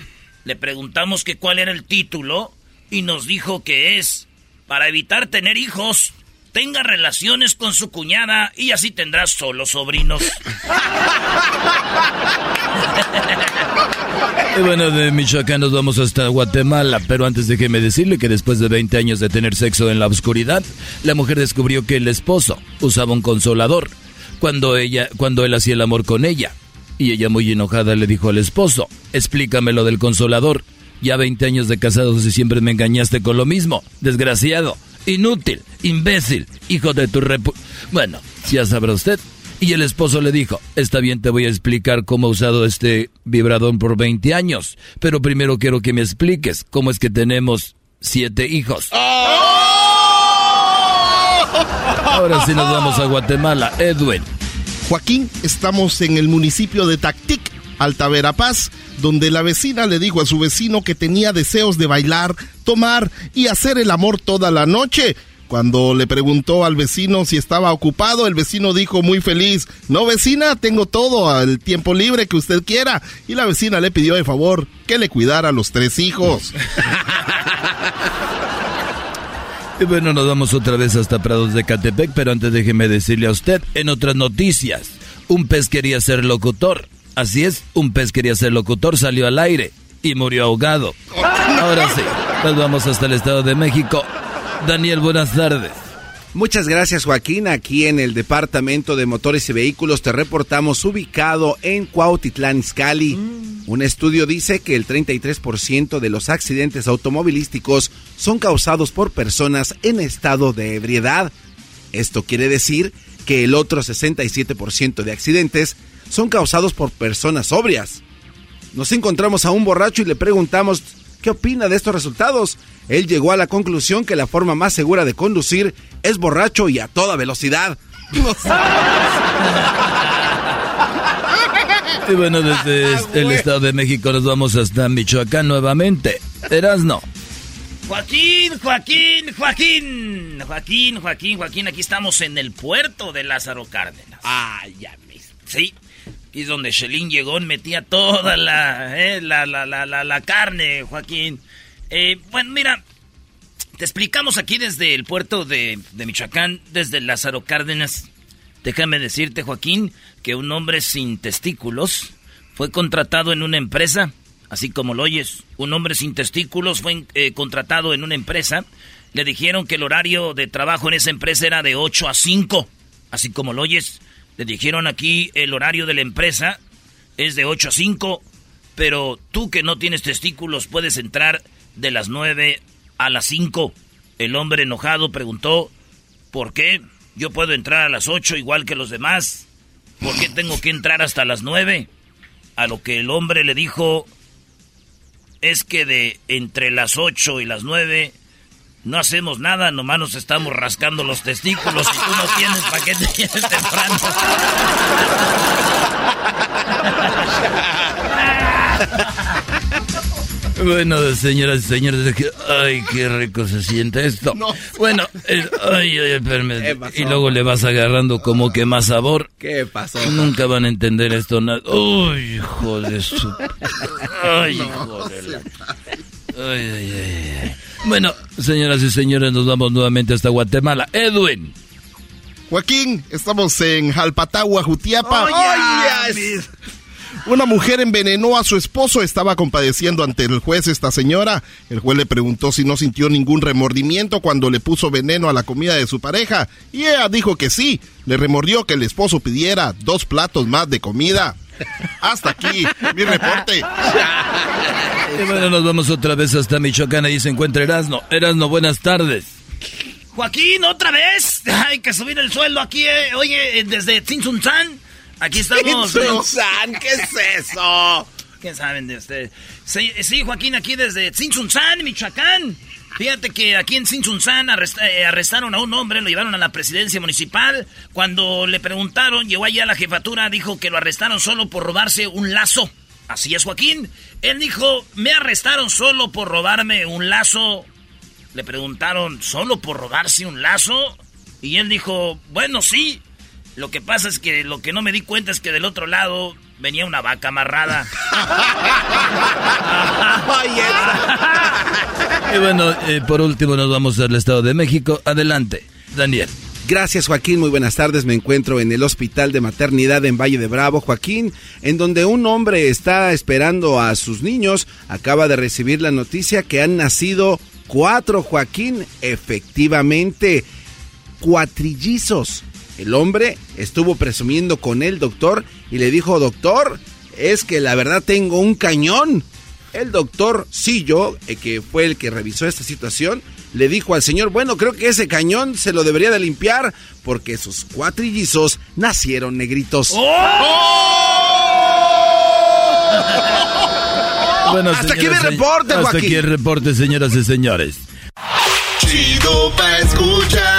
Le preguntamos que cuál era el título y nos dijo que es para evitar tener hijos, tenga relaciones con su cuñada y así tendrás solo sobrinos. Y bueno, de Michoacán nos vamos hasta Guatemala, pero antes déjeme decirle que después de 20 años de tener sexo en la oscuridad, la mujer descubrió que el esposo usaba un consolador cuando ella, cuando él hacía el amor con ella. Y ella muy enojada le dijo al esposo, explícame lo del consolador. Ya 20 años de casados y siempre me engañaste con lo mismo. Desgraciado, inútil, imbécil, hijo de tu repu... Bueno, ya sabrá usted. Y el esposo le dijo, está bien, te voy a explicar cómo he usado este vibrador por 20 años, pero primero quiero que me expliques cómo es que tenemos siete hijos. Ahora sí nos vamos a Guatemala. Edwin. Joaquín, estamos en el municipio de Tactic, Alta Verapaz, donde la vecina le dijo a su vecino que tenía deseos de bailar, tomar y hacer el amor toda la noche. Cuando le preguntó al vecino si estaba ocupado, el vecino dijo muy feliz, no vecina, tengo todo el tiempo libre que usted quiera. Y la vecina le pidió de favor que le cuidara a los tres hijos. Y bueno, nos vamos otra vez hasta Prados de Catepec, pero antes déjeme decirle a usted, en otras noticias, un pez quería ser locutor. Así es, un pez quería ser locutor, salió al aire y murió ahogado. Ahora sí, nos vamos hasta el Estado de México. Daniel, buenas tardes. Muchas gracias Joaquín. Aquí en el Departamento de Motores y Vehículos te reportamos ubicado en Cuautitlán, Izcalli. Un estudio dice que el 33% de los accidentes automovilísticos son causados por personas en estado de ebriedad. Esto quiere decir que el otro 67% de accidentes son causados por personas sobrias. Nos encontramos a un borracho y le preguntamos qué opina de estos resultados. Él llegó a la conclusión que la forma más segura de conducir es borracho y a toda velocidad. Y bueno, desde el Estado de México nos vamos hasta Michoacán nuevamente. Erasno. Joaquín, Joaquín, Joaquín. Joaquín, Joaquín, Joaquín. Aquí estamos en el puerto de Lázaro Cárdenas. Ah, ya mismo. Sí. Y es donde Shelin llegó y metía toda la, eh, la, la, la, la, la carne, Joaquín. Eh, bueno, mira, te explicamos aquí desde el puerto de, de Michoacán, desde Lázaro Cárdenas. Déjame decirte, Joaquín, que un hombre sin testículos fue contratado en una empresa, así como lo oyes. Un hombre sin testículos fue eh, contratado en una empresa. Le dijeron que el horario de trabajo en esa empresa era de 8 a 5, así como lo oyes. Le dijeron aquí el horario de la empresa es de 8 a 5, pero tú que no tienes testículos puedes entrar de las 9 a las 5. El hombre enojado preguntó, ¿por qué? Yo puedo entrar a las 8 igual que los demás. ¿Por qué tengo que entrar hasta las 9? A lo que el hombre le dijo, es que de entre las 8 y las 9 no hacemos nada, nomás nos estamos rascando los testículos y tú no tienes para qué te tienes temprano. Bueno, señoras y señores, ay, qué rico se siente esto. Bueno, eh, ay, ay, espérame. Y luego le vas agarrando como que más sabor. ¿Qué pasó? Nunca van a entender esto. nada. Uy, hijo de su... Ay, hijo de la... Ay, ay, ay, ay. Bueno, señoras y señores, nos vamos nuevamente hasta Guatemala. Edwin. Joaquín, estamos en Jalpatagua, Jutiapa. Oh, ¡Ay, yes! Una mujer envenenó a su esposo, estaba compadeciendo ante el juez esta señora. El juez le preguntó si no sintió ningún remordimiento cuando le puso veneno a la comida de su pareja. Y ella dijo que sí. Le remordió que el esposo pidiera dos platos más de comida. Hasta aquí, mi reporte. Y bueno, nos vamos otra vez hasta Michoacán. Ahí se encuentra Erasno. Erasno, buenas tardes. Joaquín, otra vez. Hay que subir el sueldo aquí, eh. oye, desde Tzintzuntzán. Aquí estamos. Tzintzuntzán, ¿qué es eso? ¿Qué saben de ustedes? Sí, sí, Joaquín, aquí desde Tzintzuntzán, Michoacán. Fíjate que aquí en arrest- eh, arrestaron a un hombre, lo llevaron a la presidencia municipal. Cuando le preguntaron, llegó allá a la jefatura, dijo que lo arrestaron solo por robarse un lazo. Así es, Joaquín. Él dijo, me arrestaron solo por robarme un lazo. Le preguntaron, ¿solo por robarse un lazo? Y él dijo, bueno, sí. Lo que pasa es que lo que no me di cuenta es que del otro lado venía una vaca amarrada. Y bueno, eh, por último nos vamos al Estado de México. Adelante, Daniel. Gracias Joaquín, muy buenas tardes. Me encuentro en el Hospital de Maternidad en Valle de Bravo, Joaquín, en donde un hombre está esperando a sus niños. Acaba de recibir la noticia que han nacido cuatro, Joaquín, efectivamente, cuatrillizos. El hombre estuvo presumiendo con el doctor y le dijo, doctor, es que la verdad tengo un cañón. El doctor Sillo, eh, que fue el que revisó esta situación, le dijo al señor, bueno, creo que ese cañón se lo debería de limpiar porque sus cuatrillizos nacieron negritos. Bueno, Hasta aquí señoras y- reporte, Hasta Joaquín. aquí el reporte, señoras y señores. Chido pa' escuchar.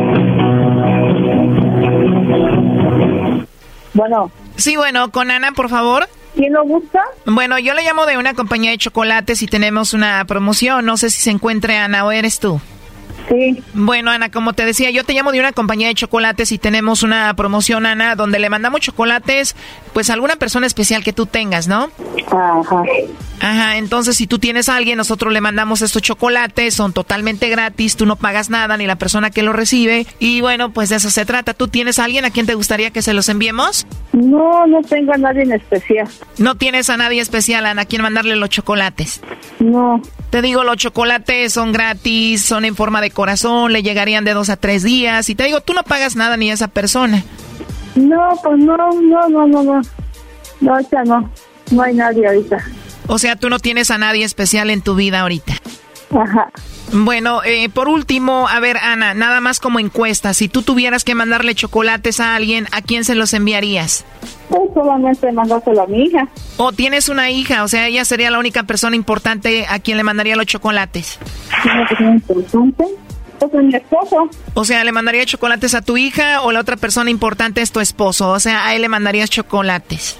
Bueno. Sí, bueno, con Ana, por favor. ¿Quién lo busca? Bueno, yo le llamo de una compañía de chocolates y tenemos una promoción. No sé si se encuentre Ana o eres tú. Sí. Bueno, Ana, como te decía, yo te llamo de una compañía de chocolates y tenemos una promoción, Ana, donde le mandamos chocolates, pues a alguna persona especial que tú tengas, ¿no? Ajá. Ajá, entonces si tú tienes a alguien, nosotros le mandamos estos chocolates, son totalmente gratis, tú no pagas nada, ni la persona que lo recibe. Y bueno, pues de eso se trata. ¿Tú tienes a alguien a quien te gustaría que se los enviemos? No, no tengo a nadie en especial. No tienes a nadie especial, Ana, a quien mandarle los chocolates. No. Te digo, los chocolates son gratis, son en forma de corazón, le llegarían de dos a tres días. Y te digo, tú no pagas nada ni a esa persona. No, pues no, no, no, no, no. No, ahorita no. No hay nadie ahorita. O sea, tú no tienes a nadie especial en tu vida ahorita. Ajá. Bueno, eh, por último, a ver, Ana, nada más como encuesta. Si tú tuvieras que mandarle chocolates a alguien, ¿a quién se los enviarías? Pues solamente mandárselo a mi hija. O tienes una hija, o sea, ella sería la única persona importante a quien le mandaría los chocolates. Una persona importante. Pues es mi esposo. O sea, ¿le mandaría chocolates a tu hija o la otra persona importante es tu esposo? O sea, a él le mandarías chocolates.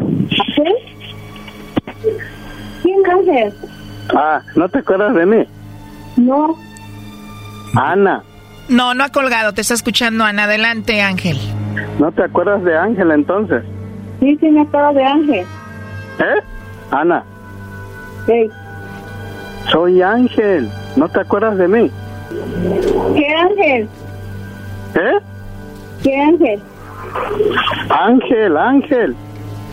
¿Quién Ángel? Ah, ¿no te acuerdas de mí? No. Ana, No, no ha colgado, te está escuchando Ana. Adelante, Ángel. ¿no te acuerdas de Ángel entonces? Sí, sí, me acuerdo de Ángel. ¿Eh? Ana, Sí. soy Ángel. ¿No te acuerdas de mí? ¿Qué Ángel? ¿Eh? ¿Qué Ángel? Ángel, Ángel.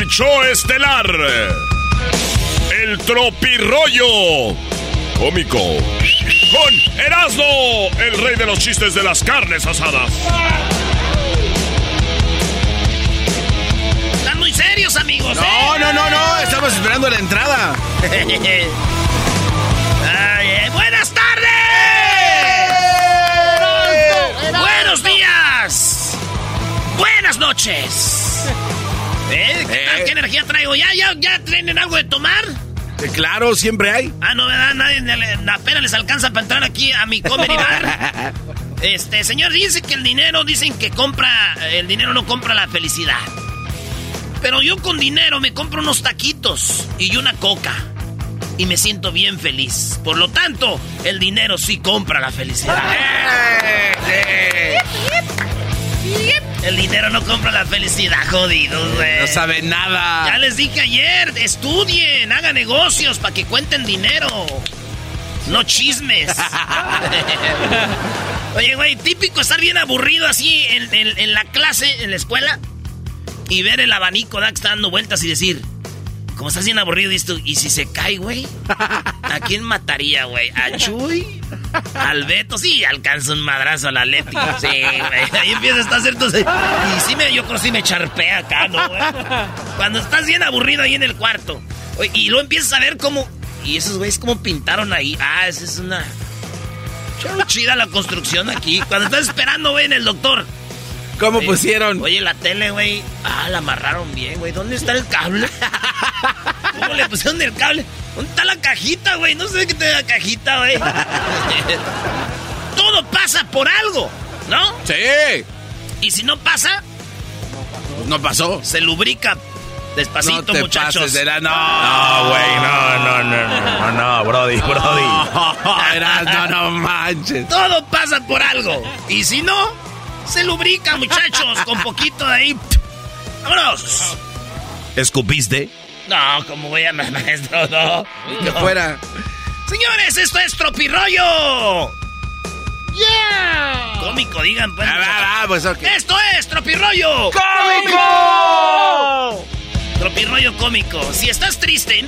el show estelar. El tropirollo cómico. Con Erasmo, el rey de los chistes de las carnes asadas. Están muy serios, amigos. No, ¿eh? no, no, no. Estamos esperando la entrada. Ay, ¡Buenas tardes! ¡Buenos días! ¡Buenas noches! ¿Eh? ¿Qué, tal? ¿Qué energía traigo? ¿Ya, ya, ya tienen algo de tomar? Eh, claro, siempre hay. Ah, no, ¿verdad? Nadie apenas les alcanza para entrar aquí a mi comedy bar. este, señor, dice que el dinero, dicen que compra, el dinero no compra la felicidad. Pero yo con dinero me compro unos taquitos y una coca. Y me siento bien feliz. Por lo tanto, el dinero sí compra la felicidad. El dinero no compra la felicidad, jodidos, güey. No sabe nada. Ya les dije ayer, estudien, hagan negocios para que cuenten dinero. No chismes. Oye, güey, típico estar bien aburrido así en, la clase, en la escuela, y ver el abanico, da que está dando vueltas y decir, como estás bien aburrido, y, y si se cae, güey, ¿a quién mataría, güey? ¿A Chuy? ¿Al Beto? Sí, alcanza un madrazo a la Leti. Sí, güey. Ahí empieza a estar entonces. Y sí me, yo creo que sí me charpea acá, ¿no, güey? Cuando estás bien aburrido ahí en el cuarto. y luego empiezas a ver cómo. Y esos güeyes cómo pintaron ahí. Ah, esa es una chida la construcción aquí. Cuando estás esperando, güey, en el doctor. ¿Cómo pusieron? Oye, la tele, güey. Ah, la amarraron bien, güey. ¿Dónde está el cable? ¿Cómo le pusieron el cable? ¿Dónde está la cajita, güey? No sé qué te da la cajita, güey. Todo pasa por algo, ¿no? Sí. Y si no pasa, no pasó. Se lubrica Despacito, no te muchachos. Pases de la... No, güey, no, no, no, no, no, Brody, Brody. No, no, no manches. Todo pasa por algo. Y si no, se lubrica, muchachos, con poquito de ahí. ¡Vámonos! ¿Escupiste? No, como voy a maestro, no. Que fuera. Señores, esto es Tropirollo. ¡Yeah! Cómico, digan, pues. Ah, pues Esto es Tropirollo. ¡Cómico! Tropirollo cómico. Si estás triste,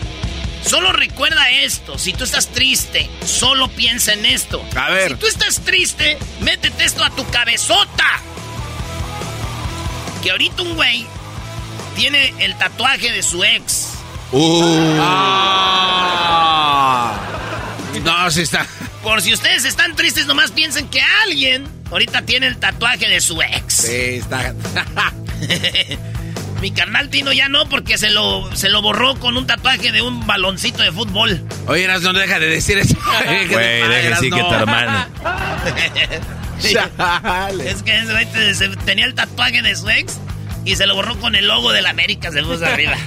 solo recuerda esto. Si tú estás triste, solo piensa en esto. A ver. Si tú estás triste, métete esto a tu cabezota. Que ahorita un güey tiene el tatuaje de su ex. Uh. Ah. No, sí está. Por si ustedes están tristes, nomás piensen que alguien ahorita tiene el tatuaje de su ex. Sí, está. Mi carnal Tino ya no, porque se lo, se lo borró con un tatuaje de un baloncito de fútbol. Oye, Eras, no deja de decir eso. Güey, deja de decir que tu hermano. es que ese tenía el tatuaje de su ex y se lo borró con el logo de la América, se puso arriba.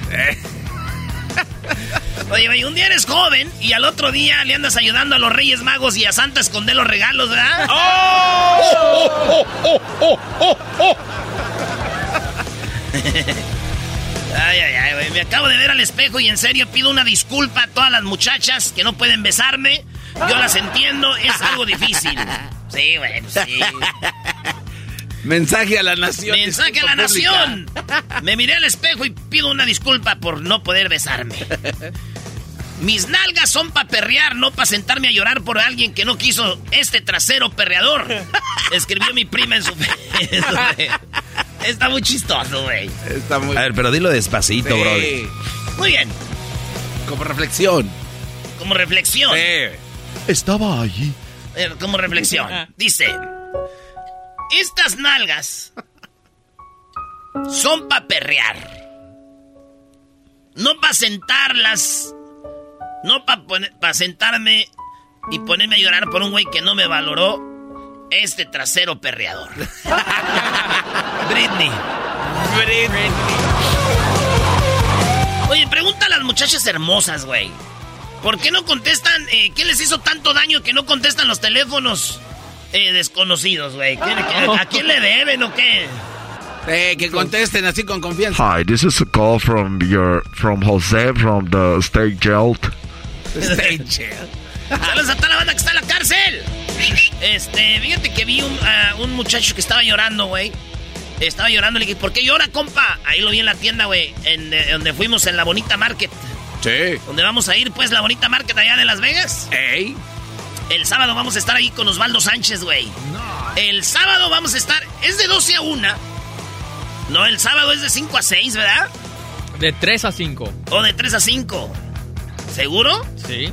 Oye, oye, un día eres joven y al otro día le andas ayudando a los Reyes Magos y a Santa a esconder los regalos, ¿verdad? ¡Oh! ¡Oh, oh, oh, oh Ay, ay, ay, güey. Me acabo de ver al espejo y en serio pido una disculpa a todas las muchachas que no pueden besarme. Yo las entiendo, es algo difícil. Sí, bueno, sí. Mensaje a la nación. Mensaje a la nación. Me miré al espejo y pido una disculpa por no poder besarme. Mis nalgas son para perrear, no para sentarme a llorar por alguien que no quiso este trasero perreador. Escribió mi prima en su, Está muy chistoso, güey. Está muy... A ver, pero dilo despacito, sí. Muy bien. Como reflexión. Como reflexión. Sí. Estaba allí. Como reflexión. Dice... Estas nalgas son para perrear. No para sentarlas. No para pa sentarme y ponerme a llorar por un güey que no me valoró este trasero perreador. Britney. Britney. Oye, pregunta a las muchachas hermosas, güey. ¿Por qué no contestan? Eh, ¿Qué les hizo tanto daño que no contestan los teléfonos eh, desconocidos, güey. ¿A quién le deben o qué? Eh, que contesten así con confianza. Hi, this is a call from your from Jose from the state jail. State jail. Saludos a toda la banda que está en la cárcel. Este, fíjate que vi un, un muchacho que estaba llorando, güey. Estaba llorando, le dije, ¿por qué llora, compa? Ahí lo vi en la tienda, güey, en eh, donde fuimos en la Bonita Market. Sí. Donde vamos a ir, pues, la Bonita Market allá de Las Vegas. Ey. El sábado vamos a estar ahí con Osvaldo Sánchez, güey. No. El sábado vamos a estar. Es de 12 a 1. No, el sábado es de 5 a 6, ¿verdad? De 3 a 5. O de 3 a 5. ¿Seguro? Sí.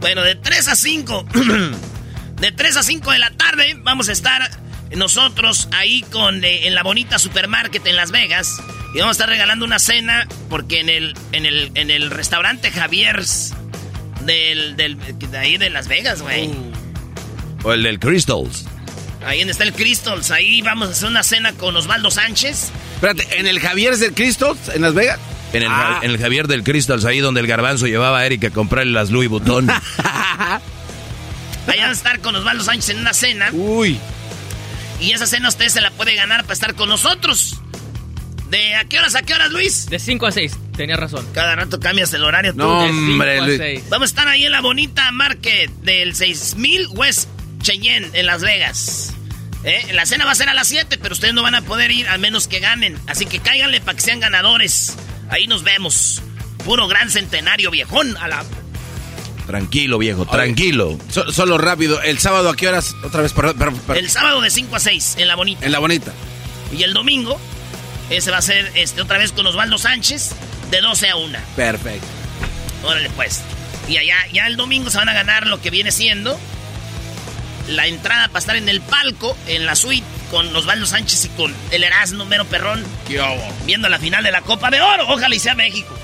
Bueno, de 3 a 5. de 3 a 5 de la tarde vamos a estar nosotros ahí con eh, en la bonita supermarket en Las Vegas. Y vamos a estar regalando una cena porque en el, en el, en el restaurante Javier's del, de ahí de Las Vegas, güey. O el del Crystals. Ahí donde está el Crystals. Ahí vamos a hacer una cena con Osvaldo Sánchez. Espérate, ¿en el Javier del Cristo, en Las Vegas? En el, Ah. en el Javier del Crystals, ahí donde el garbanzo llevaba a Eric a comprarle las Louis Vuitton. Vayan a estar con Osvaldo Sánchez en una cena. Uy. Y esa cena usted se la puede ganar para estar con nosotros. ¿De a qué horas a qué horas, Luis? De 5 a 6, tenía razón. Cada rato cambias el horario tú. No, hombre, a. Vamos a estar ahí en la bonita Market del 6000 West Cheyenne en Las Vegas. ¿Eh? La cena va a ser a las 7, pero ustedes no van a poder ir a menos que ganen. Así que cáiganle para que sean ganadores. Ahí nos vemos. Puro gran centenario viejón a la... tranquilo, viejo, tranquilo. So- solo rápido, ¿el sábado a qué horas? Otra vez, perdón, perdón, perdón. El sábado de 5 a 6 en la bonita. En la bonita. Y el domingo, ese va a ser este, otra vez con Osvaldo Sánchez de 12 a 1. Perfecto. Órale pues. Y allá, ya el domingo se van a ganar lo que viene siendo la entrada para estar en el palco, en la suite, con Osvaldo Sánchez y con el Erasmo Mero Perrón, viendo la final de la Copa de Oro. Ojalá y sea México.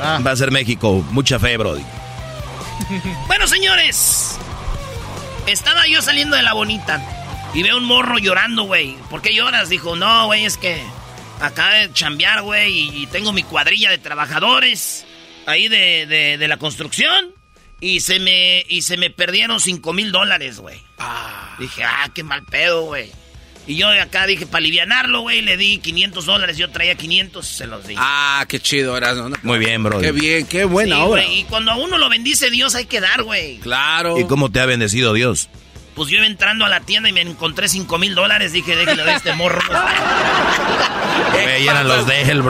Va a ser México, mucha fe, Brody. Bueno, señores, estaba yo saliendo de la bonita y veo un morro llorando, güey. ¿Por qué lloras? Dijo, no, güey, es que acaba de chambear, güey, y tengo mi cuadrilla de trabajadores ahí de, de- de la construcción y se me, y se me perdieron 5 mil dólares, güey. Dije, ah, qué mal pedo, güey. Y yo acá dije, para alivianarlo, güey, le di 500 dólares. Yo traía 500, se los di. Ah, qué chido, Erasmo. ¿no? Muy bien, Brody. Qué bien, qué buena Sí, obra. Y cuando a uno lo bendice Dios, hay que dar, güey. Claro. ¿Y cómo te ha bendecido Dios? Pues yo iba entrando a la tienda y me encontré 5 mil dólares. Dije, déjale de este morro. Güey, eran los de él,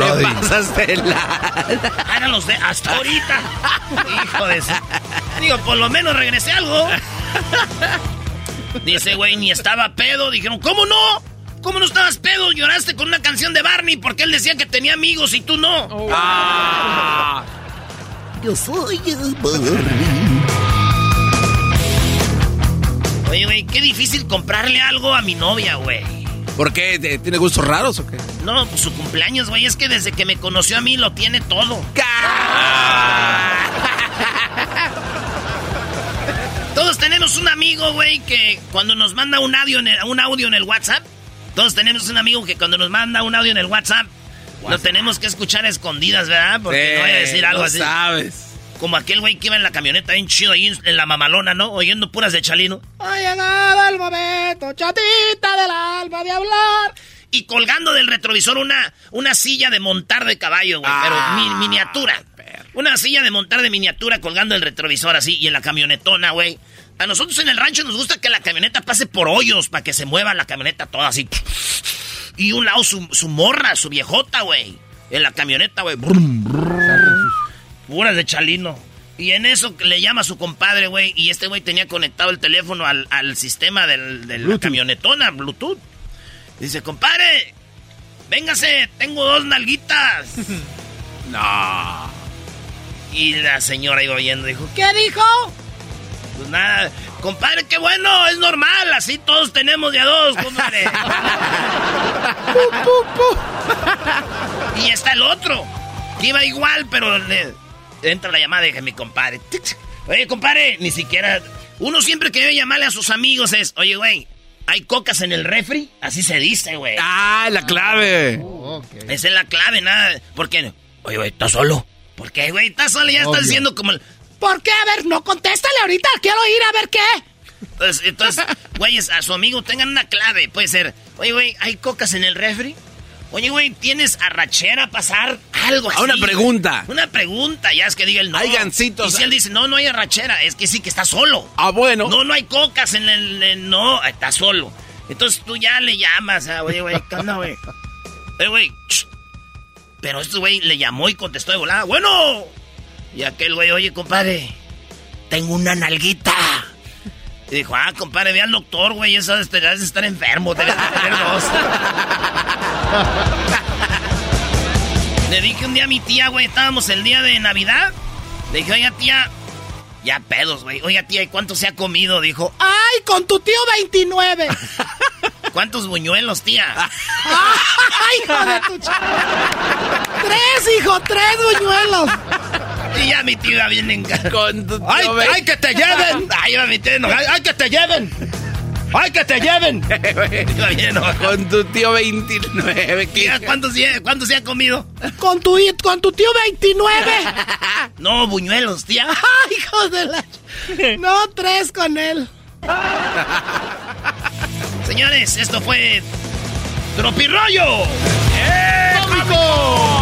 la... Ah, eran los de hasta ahorita. Hijo de Digo, por lo menos regresé algo. Dice, güey, ni estaba pedo. Dijeron, ¿cómo no? ¿Cómo no estabas pedo? Lloraste con una canción de Barney porque él decía que tenía amigos y tú no. Ah. Yo soy el Barney. Oye, güey, qué difícil comprarle algo a mi novia, güey. ¿Por qué? ¿Te- ¿Tiene gustos raros o qué? No, pues su cumpleaños, güey, es que desde que me conoció a mí lo tiene todo. Todos tenemos un amigo, güey, que cuando nos manda un audio, en el, un audio en el WhatsApp, todos tenemos un amigo que cuando nos manda un audio en el WhatsApp, lo tenemos que escuchar a escondidas, ¿verdad? Porque Sí, no voy a decir algo no así. sabes. Como aquel güey que iba en la camioneta bien chido ahí en, la mamalona, ¿no? Oyendo puras de Chalino. Ha llegado el momento, chatita del alma, de hablar. Y colgando del retrovisor una, una silla de montar de caballo, güey, pero mi- miniatura. Una silla de montar de miniatura colgando el retrovisor así y en la camionetona, güey. A nosotros en el rancho nos gusta que la camioneta pase por hoyos para que se mueva la camioneta toda así. Y un lado su, su morra, su viejota, güey. En la camioneta, güey. Puras de chalino. Y en eso le llama a su compadre, güey. Y este güey tenía conectado el teléfono al, al sistema del, de la camionetona, Bluetooth. Dice, compadre, véngase, tengo dos nalguitas. no. Y la señora iba oyendo, dijo, ¿qué dijo? Pues nada, compadre, qué bueno, es normal, así todos tenemos de a dos, compadre. y está el otro, que iba igual, pero le entra la llamada y dije, mi compadre. Oye, compadre, ni siquiera. Uno siempre que debe llamarle a sus amigos es, oye, güey, ¿hay cocas en el refri? Así se dice, güey. Ah, la clave. Esa es la clave, nada. ¿Por qué? Oye, güey, ¿estás solo? ¿Por qué, güey? ¿Estás solo? Ya Obvio. estás diciendo como el... ¿Por qué? A ver, no, contéstale ahorita. Quiero ir a ver qué. Entonces, entonces, güeyes, a su amigo tengan una clave. Puede ser, oye, güey, ¿hay cocas en el refri? Oye, güey, ¿tienes arrachera a pasar? Algo así. Ah, una pregunta. Una pregunta, ya es que diga el no. Hay gancitos. Y si él dice, no, no hay arrachera, es que sí que está solo. Ah, bueno. No, no hay cocas en el... en- no, está solo. Entonces tú ya le llamas, ah, oye, güey, ¿qué onda, güey? Eh, güey, pero este güey le llamó y contestó de volada. Bueno. Y aquel güey, oye, compadre, tengo una nalguita. Y dijo, ah, compadre, ve al doctor, güey, eso de estar, de estar enfermo, debes de tener dos. Le dije un día a mi tía, güey, estábamos el día de Navidad. Le dije, oiga, tía, ya pedos, güey. Oiga, tía, ¿y cuánto se ha comido? Dijo, ¡ay, con tu tío 29! ¿Cuántos buñuelos, tía? ¡Ay, hijo de tu ch... ¡Tres, hijo! ¡Tres buñuelos! Y ya mi tío iba bien en Con tu tío ¡Ay, ay, que te lleven! ¡Ay, iba mi tío enojado. ¡Ay, que te lleven! ¡Ay, que te lleven! con tu tío 29. ¿Cuántos, ¿Cuántos se ha comido? Con tu, con tu tío 29. no, buñuelos, tía. ¡Ay, hijo de la... No, tres con él. Señores, esto fue Tropirroyo. ¡Eh, ¡Cómico!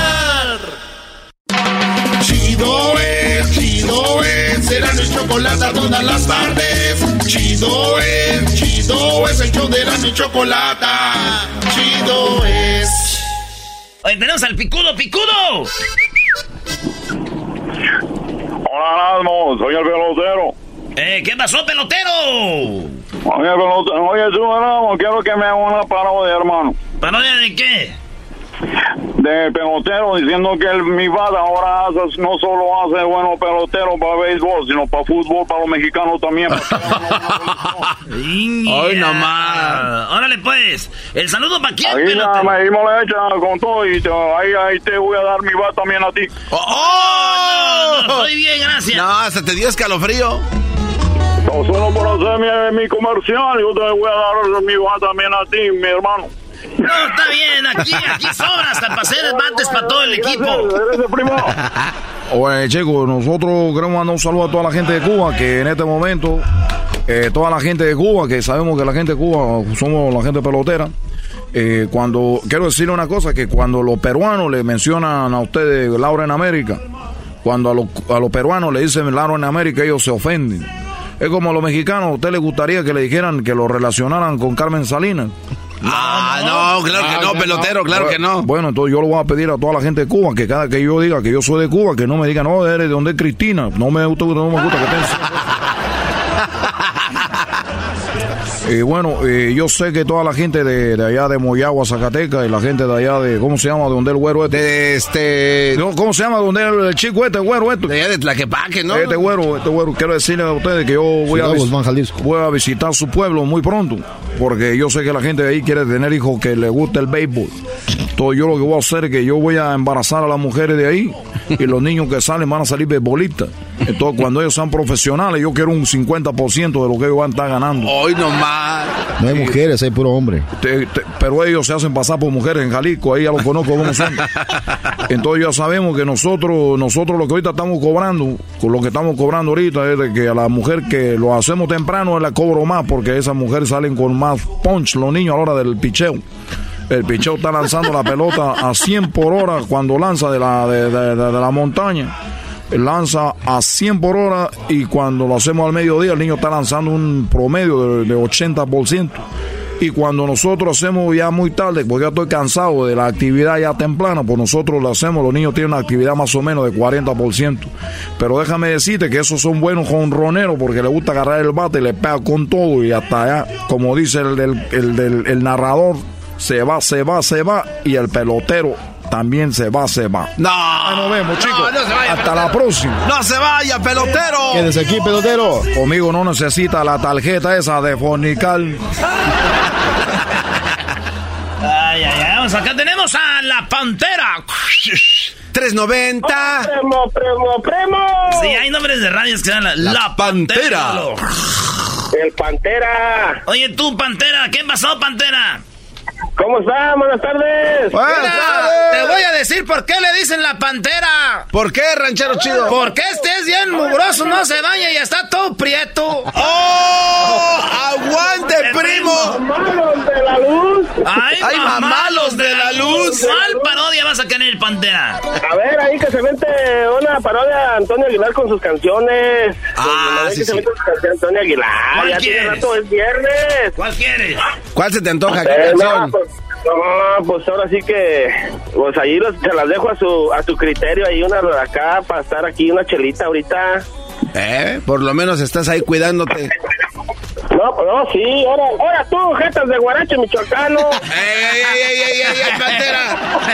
Chido es, chido es. Será mi chocolate todas las tardes. Chido es, chido es. El show de la chocolata. Chido es. Oye, tenemos al picudo, picudo. Hola, Erasmo, soy el pelotero. Eh, ¿qué pasó, pelotero? Oye, pelotero, oye, tú, Erasmo, quiero que me haga una parodia, hermano. ¿Parodia de qué? De pelotero diciendo que el, mi bata ahora no solo hace bueno pelotero para béisbol, sino para fútbol, para los mexicanos también. Ay, nomás. Órale, pues. El saludo para quién, ahí, pelotero. Me, me le echa con todo y te, ahí, ahí te voy a dar mi bata también a ti. ¡Oh! oh no, no, estoy bien, gracias. No, hasta te dio escalofrío. No, solo por hacer mi, mi comercial, yo te voy a dar mi bata también a ti, mi hermano. No, está bien, aquí, aquí sobra hasta para hacer bates para todo el equipo. Oye, chicos, nosotros queremos mandar un saludo a toda la gente de Cuba, que en este momento, eh, toda la gente de Cuba, que sabemos que la gente de Cuba somos la gente pelotera, eh, cuando, quiero decirle una cosa, que cuando los peruanos le mencionan a ustedes Laura en América, cuando a los, a los peruanos le dicen Laura en América, ellos se ofenden. Es como a los mexicanos, ¿a usted le gustaría que le dijeran que lo relacionaran con Carmen Salinas? Ah, no, claro que no, pelotero, claro que no. Bueno, entonces yo lo voy a pedir a toda la gente de Cuba que cada que yo diga que yo soy de Cuba, que no me digan, no, eres de donde es Cristina. No me gusta, no me gusta que Y bueno, eh, yo sé que toda la gente de, allá de Moyagua, Zacatecas, y la gente de allá de, ¿cómo se llama? De donde el güero este. De este... ¿Cómo se llama? Donde el, el chico este, güero este. De allá de Tlaquepaque, ¿no? Este güero, este güero. Quiero decirle a ustedes que yo voy, a, voy a visitar su pueblo muy pronto, porque yo sé que la gente de ahí quiere tener hijos que le guste el béisbol. Entonces yo lo que voy a hacer es que yo voy a embarazar a las mujeres de ahí y los niños que salen van a salir beisbolistas. Entonces cuando ellos sean profesionales, yo quiero un 50% de lo que ellos van a estar ganando. Hoy nomás. No hay mujeres, hay puro hombre. pero ellos se hacen pasar por mujeres en Jalisco, ahí ya los conozco cómo son. Entonces ya sabemos que nosotros, nosotros lo que ahorita estamos cobrando, con lo que estamos cobrando ahorita es de que a la mujer que lo hacemos temprano la cobro más, porque esas mujeres salen con más punch, los niños a la hora del picheo. El picheo está lanzando la pelota a 100 por hora cuando lanza de la, de la montaña lanza a 100 por hora y cuando lo hacemos al mediodía el niño está lanzando un promedio de, 80%. Y cuando nosotros hacemos ya muy tarde, porque ya estoy cansado de la actividad ya temprana, pues nosotros lo hacemos, los niños tienen una actividad más o menos de 40%. Pero déjame decirte que esos son buenos jonroneros porque le gusta agarrar el bate le pega con todo y hasta allá, como dice el, el, el narrador, se va, se va, se va y el pelotero también se va, se va. No. nos vemos, chicos. Hasta la próxima. No se vaya, pelotero. Quédese aquí, pelotero. Conmigo no necesita la tarjeta esa de Fornical. Ay, ay, ay. Vamos, acá tenemos a la Pantera. 390. primo, primo, primo. Sí, hay nombres de radios que dan la, la, Pantera. El Pantera. Oye, tú, Pantera, ¿qué pasó, Pantera? ¿Cómo está? Buenas tardes. Buenas tardes. Te voy a decir por qué le dicen la pantera. ¿Por qué, ranchero chido? Porque este es bien mugroso, no se baña y está todo prieto. ¡Oh! ¡Aguante, primo! ¡Malos de la luz! ¡Ay, Ay mamalos de la luz! ¿Cuál parodia vas a tener, Pantera? A ver, ahí que se vente una parodia de Antonio Aguilar con sus canciones. Ah, sí, que se canciones Antonio Aguilar. ¿Cuál ya quieres? tiene rato, es viernes. ¿Cuál quieres? ¿Cuál se te antoja? ¿Qué Eh, canción? no, pues, no, pues ahora sí que, pues ahí los- se las dejo a su, a su criterio, ahí una acá, para estar aquí, una chelita ahorita. Eh, por lo menos estás ahí cuidándote. No, pues no, sí, ahora, ahora tú, jetas de guarache michoacano. ¡Ey, ey, ey, ey, ey, ey, ey, pantera!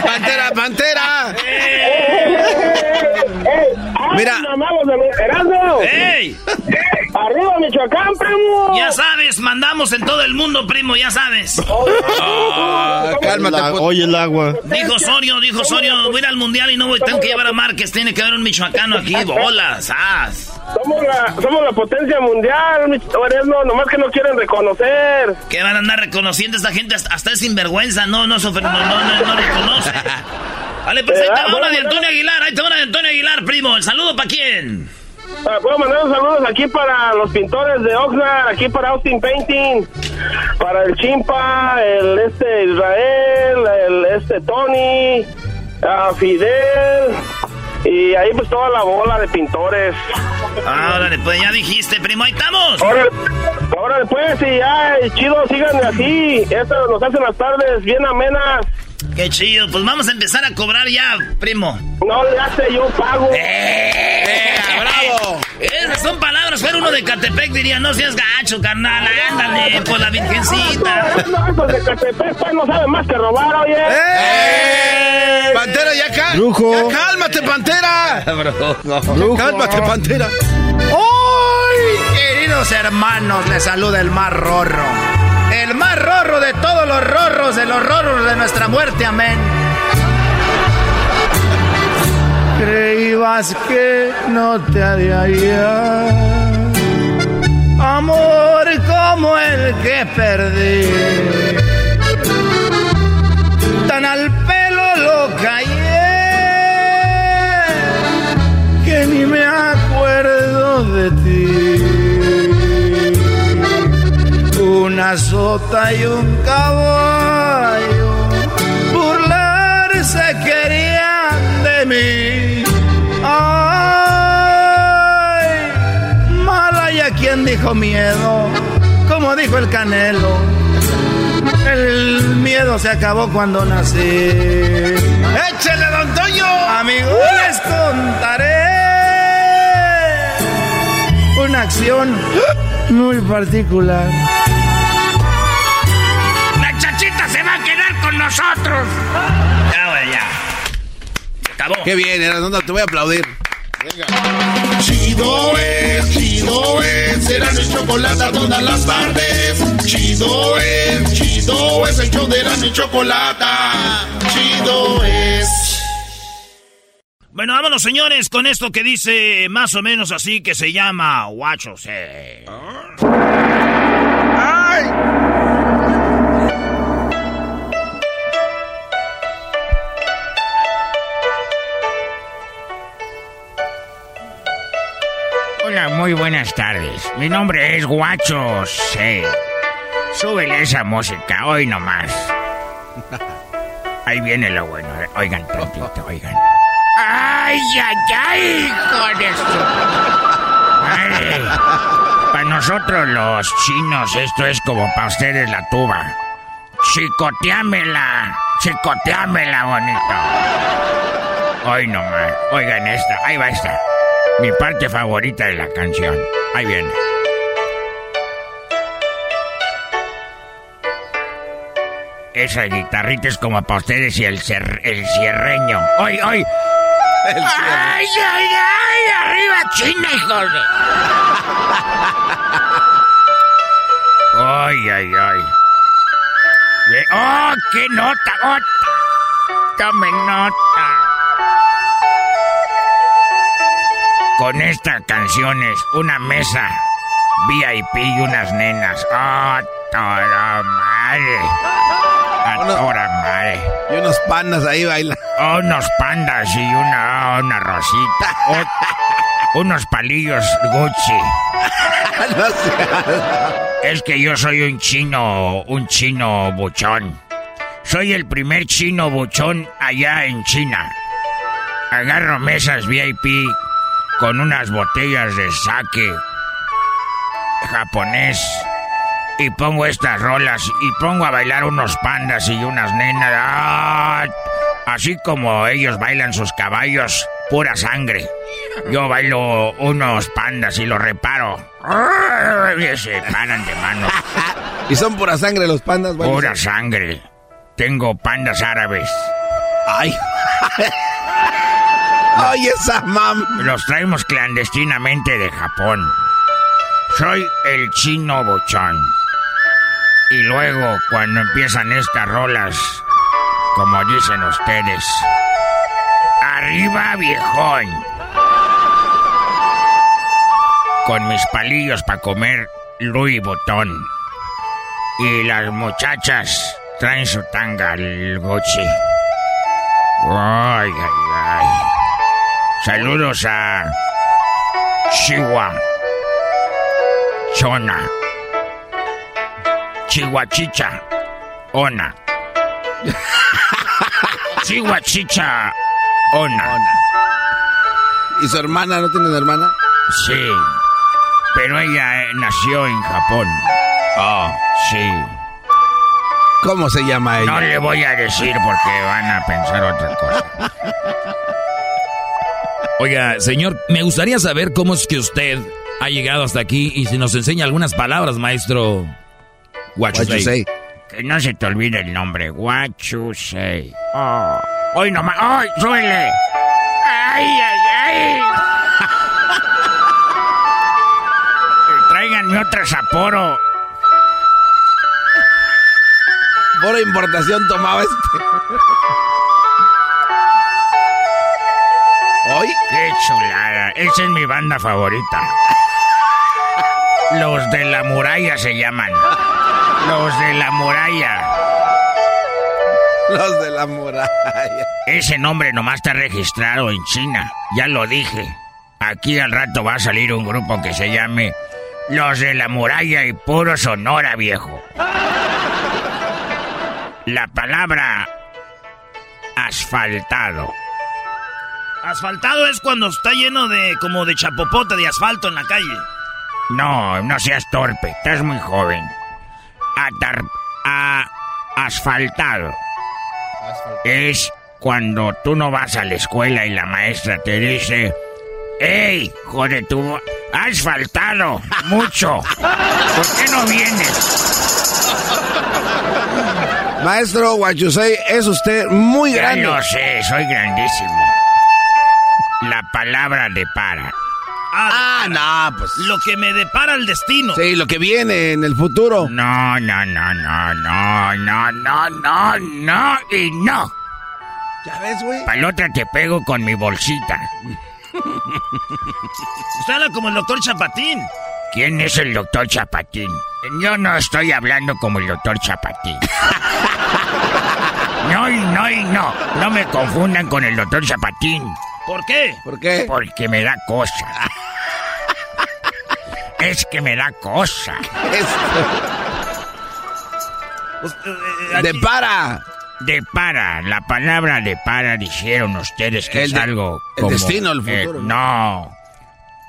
¡Pantera, pantera! ¡Ey, ey, ey! Mira. ¡Ey! ¡Arriba, Michoacán, primo! Ya sabes, mandamos en todo el mundo, primo, ya sabes. Ah, cálmate. La- oye el agua. Dijo Osorio, dijo Osorio, voy a ir al mundial y no voy, tengo que llevar a Márquez, tiene que haber un michoacano aquí, bolas, ¡as! Somos la, somos la potencia mundial, Erasmo, nomás que no quieren reconocer. Que van a andar reconociendo a esta gente, hasta, hasta es sinvergüenza, no, no, no, no, no, no reconoce. Vale, pues ahí te va una de Antonio Aguilar, ahí te va una de Antonio Aguilar, primo, ¿el saludo para quién? Ah, Puedo mandar un saludos aquí para los pintores de Oxnard, aquí para Austin Painting, para el Chimpa, el este Israel, el este Tony, ah, Fidel y ahí pues toda la bola de pintores. Ah, órale, pues ya dijiste, primo, ahí estamos. Órale, órale, pues, y ya, chido, síganme así. Esto nos hacen las tardes bien amenas. Qué chido, pues vamos a empezar a cobrar ya, primo. No le hace, yo pago. ¡Eh! ¡Bravo! Esas son palabras, fuera uno de Catepec diría, no seas gacho, carnal, ándale, por la virgencita. No, esos de Catepec, pues, no saben más que robar, oye. ¡Eh! Pantera, ya, cá- Brujo. ya cálmate, Pantera. Brujo. Cálmate, Pantera. ¡Hoy, queridos hermanos! Les saluda el más rorro. El más rorro de todos los rorros, de los rorros de nuestra muerte. Amén. Creías que no te haría amor como el que perdí. Tan al pelo lo callé que ni me acuerdo de ti. Una sota y un caballo burlarse querían de mí. Ay, mala y a quien dijo miedo, como dijo el canelo. El miedo se acabó cuando nací. ¡Échale, don Toño! Amigos, les contaré una acción muy particular. Nosotros. Ya, güey, ya. Se acabó. Qué bien, Erasmo, te voy a aplaudir. Chido es, chido es, Erasmo y chocolate todas las tardes. Chido es, chido es, el show de y chocolate. Chido es. Bueno, vámonos, señores, con esto que dice más o menos así que se llama Guachos. eh. Hola, muy buenas tardes. Mi nombre es Guacho C. Súbele esa música, hoy nomás. Ahí viene lo bueno. Oigan tantito, oigan. ¡Ay, ay, ay! Con esto. Para nosotros los chinos esto es como para ustedes la tuba. Chicoteámela, chicoteámela bonito. Hoy nomás. Oigan esta, ahí va esta. Mi parte favorita de la canción. Ahí viene. Esa guitarrita es como para ustedes y el, cer- el cierreño. ¡Hoy, hoy! ¡Ay, ay, ay! ¡Arriba China, hijos de... ¡Ay, ay, ay! ¡Oh, qué nota! ¡Oh! ¡Tome nota! Con esta canción es una mesa VIP y unas nenas. ¡Oh, toda madre! A toda madre. Y unos pandas ahí bailan. Oh, unos pandas y una, una rosita. Oh, unos palillos Gucci. Es que yo soy un chino, un chino buchón. Soy el primer chino buchón allá en China. Agarro mesas VIP con unas botellas de sake japonés y pongo estas rolas y pongo a bailar unos pandas y unas nenas. ¡Ah! Así como ellos bailan sus caballos, pura sangre. Yo bailo unos pandas y los reparo. ¡Ah! Y se paran de manos. Y son pura sangre los pandas. Pura sangre. Tengo pandas árabes. Ay. Oye, esa mam. Los traemos clandestinamente de Japón. Soy el chino bochón. Y luego, cuando empiezan estas rolas, como dicen ustedes, arriba viejón. Con mis palillos para comer Louis Botón. Y las muchachas traen su tanga al Gucci. Ay, ay, ay. Saludos a Chihuahua. Chona. Chihuachicha. Ona. Chihuachicha. Ona. ¿Y su hermana no tiene hermana? Sí. Pero ella eh, nació en Japón. Oh, sí. ¿Cómo se llama ella? No le voy a decir porque van a pensar otra cosa. Oiga, señor, me gustaría saber cómo es que usted ha llegado hasta aquí y si nos enseña algunas palabras, maestro. What you say. Que no se te olvide el nombre. What you say. Oh. Hoy nomás. ¡Ay, suele! ¡Ay, ay, ay! Tráiganme otra Sapporo. Por importación tomaba este. ¿Hoy? ¡Qué chulada! Esa es mi banda favorita. Los de la muralla se llaman. Los de la muralla. Los de la muralla. Ese nombre nomás está registrado en China. Ya lo dije. Aquí al rato va a salir un grupo que se llame Los de la muralla y puro Sonora, viejo. La palabra asfaltado. Asfaltado es cuando está lleno de como de chapopota de asfalto en la calle. No, no seas torpe, estás muy joven. Atar a asfaltado. Es cuando tú no vas a la escuela y la maestra te dice, ¡Ey, joder, tú has faltado mucho! ¿Por qué no vienes? Maestro Guachusei, es usted muy Ya grande. lo sé, soy grandísimo. La palabra de para. Ah, no, pues. Lo que me depara el destino. Sí, lo que viene en el futuro. No, no, no, no, no, no, no, no, no y no. ¿Ya ves, güey? Palotra te pego con mi bolsita. Usted habla como el doctor Chapatín. ¿Quién es el doctor Chapatín? Yo no estoy hablando como el doctor Chapatín. No, y no, y no. No me confundan con el doctor Chapatín. ¿Por qué? ¿Por qué? Porque me da cosa. Es que me da cosa. De para. De para. La palabra de para dijeron ustedes que El es de- algo el como... destino, el eh, futuro. no.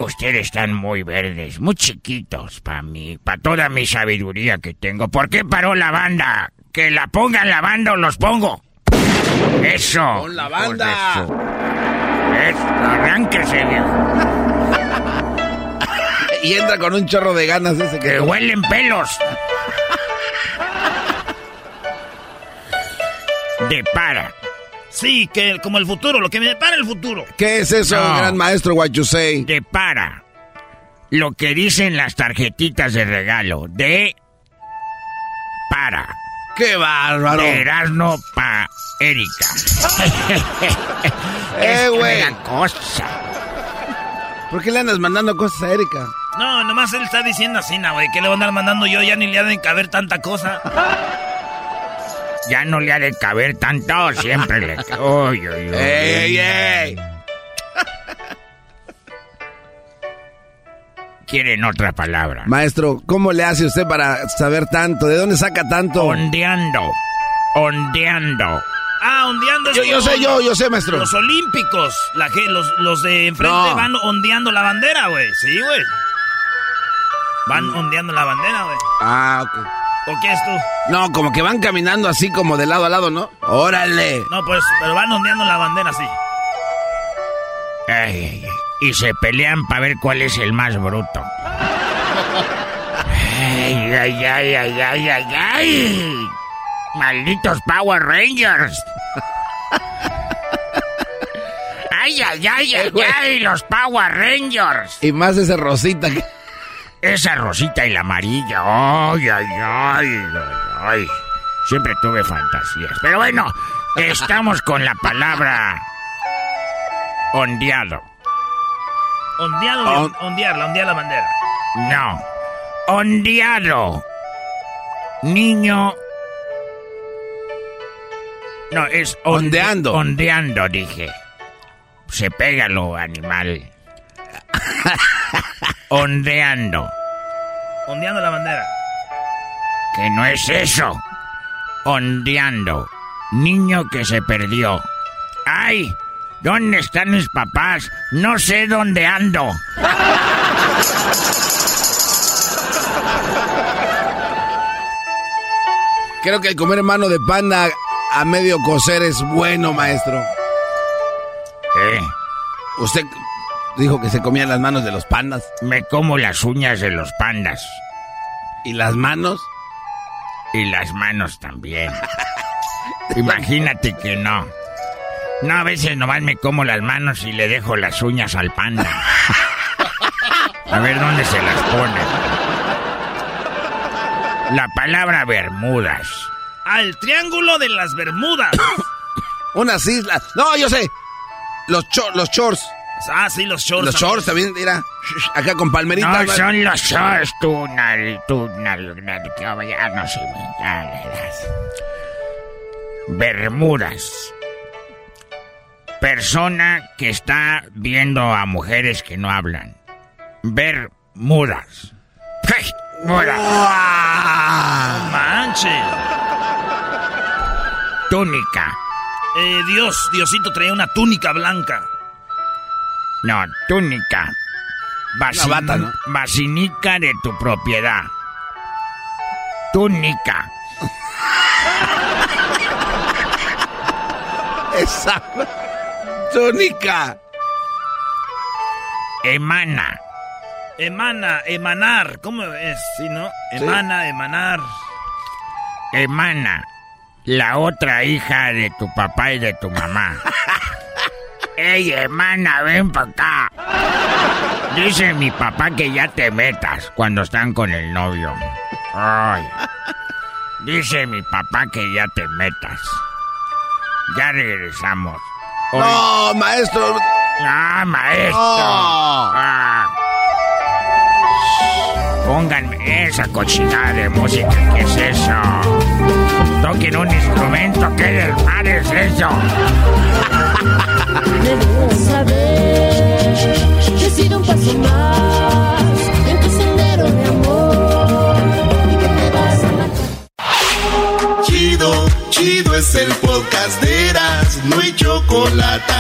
Ustedes están muy verdes, muy chiquitos para mí, para toda mi sabiduría que tengo. ¿Por qué paró la banda? Que la pongan la banda o los pongo. Eso. Pon la banda. Eso, arránquese, viejo. Y entra con un chorro de ganas ese que... Que huelen pelos. De para. Sí, que como el futuro, lo que me depara el futuro. ¿Qué es eso, No. gran maestro Guachusei? De para. Lo que dicen las tarjetitas de regalo. De para. ¡Qué bárbaro! Erasmo pa Erika. Eh, güey. cosa. ¿Por qué le andas mandando cosas a Erika? No, nomás él está diciendo así, na, güey. ¿Qué le voy a andar mandando yo? Ya ni le ha de caber tanta cosa. Ya no le ha de caber tanto, siempre le... Uy, uy, uy. ¡Ey, ey, ey! Quieren otra palabra. Maestro, ¿cómo le hace usted para saber tanto? ¿De dónde saca tanto? Ondeando. Ondeando. Ah, ondeando es Yo- yo sé, yo- yo sé, maestro. Los olímpicos. La, los, los de enfrente No. van ondeando la bandera, güey. Sí, güey. Van ondeando la bandera, güey. Ah, ok. ¿O qué es tú? No, como que van caminando así como de lado a lado, ¿no? ¡Órale! No, pues, pero van ondeando la bandera así. Ay, ay, ay. Y se pelean para ver cuál es el más bruto. Ay, ay, ay, ay, ay, ay, ay. Malditos Power Rangers. Ay, Ay, ay, ay, ay, ay, los Power Rangers. Y más ese rosita que... Esa rosita y la amarilla. Ay, ay, ay, ay, ay. Siempre tuve fantasías. Pero bueno, estamos con la palabra ondeado. Ondeado, ondear, ondear la bandera. No. Ondeado. Niño. No, es ondeando. Ondeando, dije. Se pega lo animal. ondeando. Ondeando la bandera. Que no es eso. Ondeando. Niño que se perdió. ¡Ay! ¿Dónde están mis papás? No sé dónde ando. Creo que el comer mano de panda a medio coser es bueno, maestro. ¿Eh? Usted dijo que se comían las manos de los pandas. Me como las uñas de los pandas. ¿Y las manos? Y las manos también. Imagínate que no. No, a veces nomás me como las manos y le dejo las uñas al panda. A ver dónde se las pone. La palabra Bermudas. Al triángulo de las Bermudas. Unas islas. No, yo sé. Los, los shorts. Ah, sí, los shorts. Los shorts también, mira. Acá con palmeritas. No, son los shorts, tú, tú, ya no sé, Bermudas. Persona que está viendo a mujeres que no hablan. Bermudas. ¡Mudas! ¡No manches! Túnica. Eh, Dios, Diosito trae una túnica blanca. No, túnica. Basinica de tu propiedad. Túnica. Esa. Túnica. Emana. Emana, emanar. ¿Cómo es? ¿Sí, no? Emana, emanar. Emana. La otra hija de tu papá y de tu mamá. ¡Ey, hermana, ven para acá! Dice mi papá que ya te metas cuando están con el novio. Ay. Dice mi papá que ya te metas. Ya regresamos. No, maestro. Ah, maestro. Ah. Pónganme esa cochinada de música. ¿Qué es eso? Toquen un instrumento. ¿Qué del mar es eso? Saber que he sido un paso más Chido, chido es el podcast de Eras, no hay chocolate.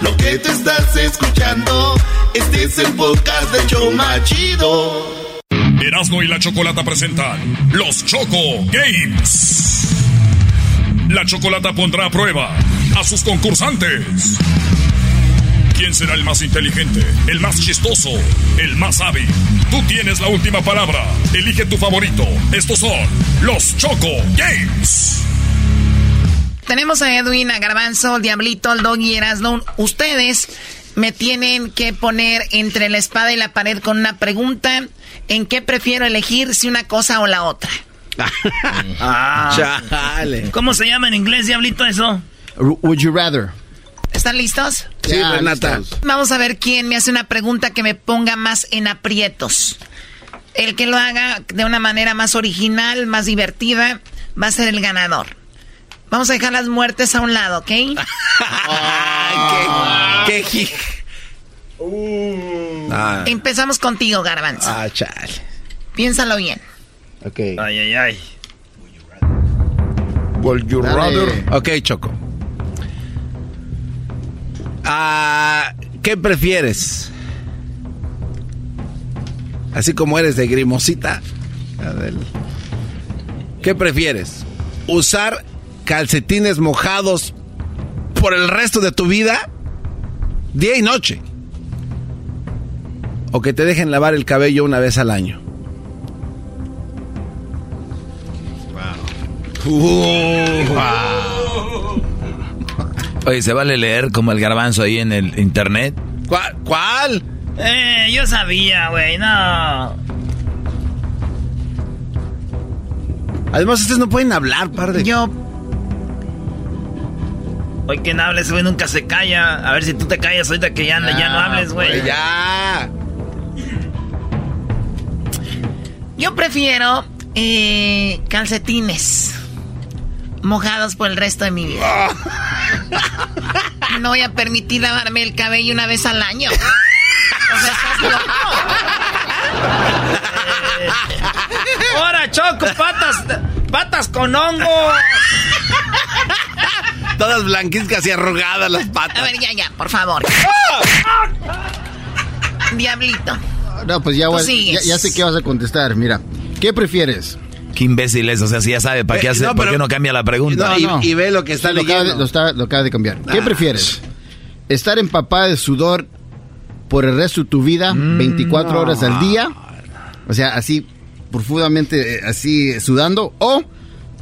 Lo que te estás escuchando, este es el podcast de Choma Chido. Erasmo y la Chocolata presentan Los Choco Games. La Chocolata pondrá a prueba a sus concursantes. ¿Quién será el más inteligente, el más chistoso, el más hábil? Tú tienes la última palabra. Elige tu favorito. Estos son los Choco Games. Tenemos a Edwin, a Garbanzo, Diablito, el Doggy, Erasmo. Ustedes me tienen que poner entre la espada y la pared con una pregunta en qué prefiero elegir si una cosa o la otra. ah, ¿Cómo se llama en inglés, diablito, eso? Would you rather? ¿Están listos? Sí, Renata. Vamos a ver quién me hace una pregunta que me ponga más en aprietos. El que lo haga de una manera más original, más divertida, va a ser el ganador. Vamos a dejar las muertes a un lado, ¿ok? Ay, qué, qué Ah. Empezamos contigo, Garbanzo. Ah, chale. Piénsalo bien. Ok. Ay, ay, ay. Would you rather? Ok, Choco. Ah, ¿Qué prefieres? Así como eres de grimosita. ¿Qué prefieres? ¿Usar calcetines mojados por el resto de tu vida? Día y noche o que te dejen lavar el cabello una vez al año. Wow. Oye, ¿se vale leer como el garbanzo ahí en el internet? ¿Cuál? ¿Cuál? Eh, yo sabía, güey, no. Además, ustedes no pueden hablar, par de... Yo... Hoy quien hables, güey, nunca se calla. A ver si tú te callas ahorita que ya, ya no hables, güey. Ya. Yo prefiero eh, calcetines mojados por el resto de mi vida. No voy a permitir lavarme el cabello una vez al año. O sea, estás loco. ¡Ahora, Choco! ¡Patas! ¡Patas con hongo! Todas blanquizcas y arrugadas las patas. A ver, ya, ya, por favor. Diablito. No, pues ya, ya, ya sé qué vas a contestar. Mira, ¿qué prefieres? Qué imbécil es, o sea, si ya sabe, ¿para qué, Eh, hace, no, ¿por qué no cambia la pregunta? No, no. Sí, lo acaba de- lo, está- lo acaba de cambiar. ¿Qué Ah. prefieres? ¿Estar empapada de sudor por el resto de tu vida, Mm, 24 horas al día? O sea, así profundamente, eh, así sudando. ¿O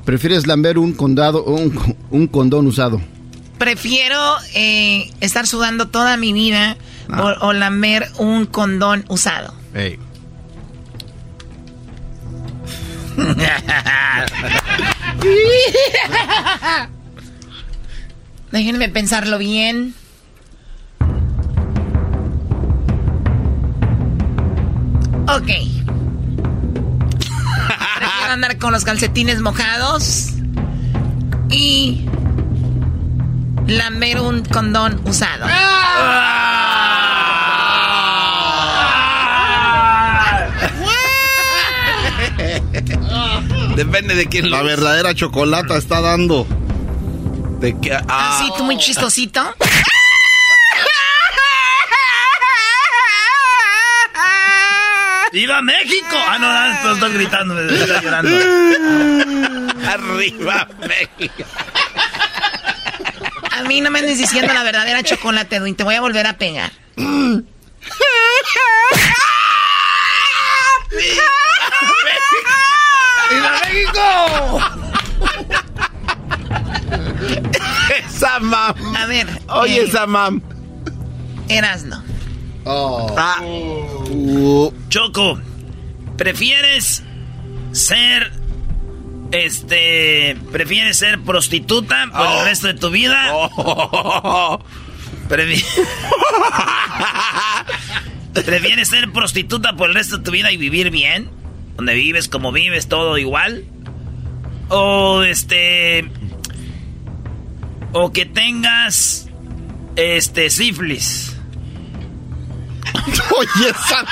prefieres lamber un, condado, un, un condón usado? Prefiero eh, estar sudando toda mi vida o, o lamer un condón usado. Ey. Déjenme pensarlo bien. Ok. Prefiero andar con los calcetines mojados y lamer un condón usado. Depende de quién La verdadera chocolata está dando. ¿De qué? Ah, sí, tú muy chistosito. ¡Viva México! Ah, no, no, estoy- estoy gritando, me estoy llorando. Arriba, México. A mí no me andes diciendo la verdadera chocolate, Edwin. Te voy a volver a pegar. ¡Viva México! esa mam. A ver. Oye, eh, esa mam. Erasno. Ah. Choco, ¿prefieres ser. Este. ¿Prefieres ser prostituta por Oh. el resto de tu vida? Prefi- ¿Prefieres ser prostituta por el resto de tu vida y vivir bien? Donde vives, como vives, todo igual. O este. O que tengas. Este, sífilis. Oye, esa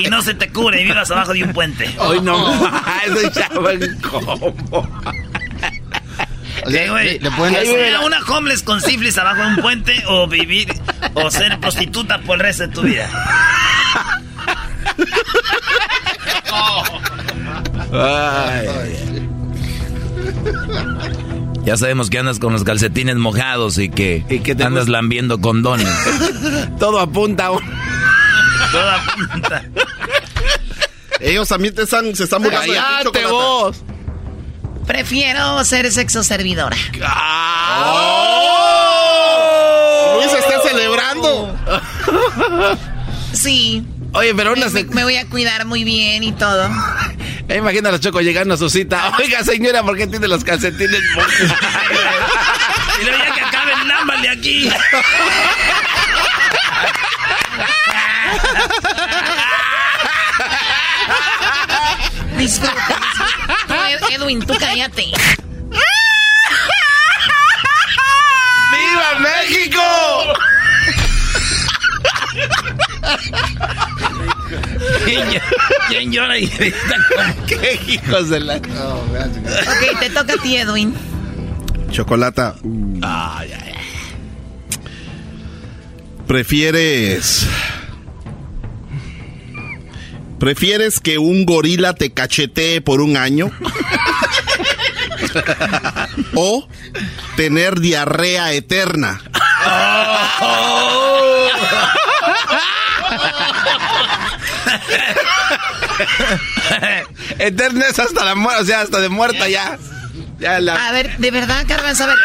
Y no se te cubre y vivas abajo de un puente. Hoy no, eso ya va en combo. ¿Qué, güey? le pueden- ¿Ser una homeless con sífilis abajo de un puente o vivir o ser prostituta por el resto de tu vida? Ya sabemos que andas con los calcetines mojados y que, andas lambiendo condones. Todo apunta a un... Todo apunta. Ellos también te están, se están burlando de ti, ¡Cállate chocolata. vos! Prefiero ser sexo servidora. Luis está celebrando. Sí. Oye, pero una... Me, me voy a cuidar muy bien y todo. Me imagino a los chocos llegando a su cita. Oiga, señora, ¿por qué tiene los calcetines? Y luego ya que acaben, lámbale aquí. Disculpa. Edwin, tú cállate. ¡Viva México! ¿Quién, llora y grita? ¡Qué hijos de la... Ok, te toca a ti, Edwin. Chocolata. ¿Prefieres. ¿Prefieres que un gorila te cachetee por un año? ¿O tener diarrea eterna? Eterna es hasta la muerte, o sea, hasta de muerta ya. A ver, de verdad, Garbanzo, a ver.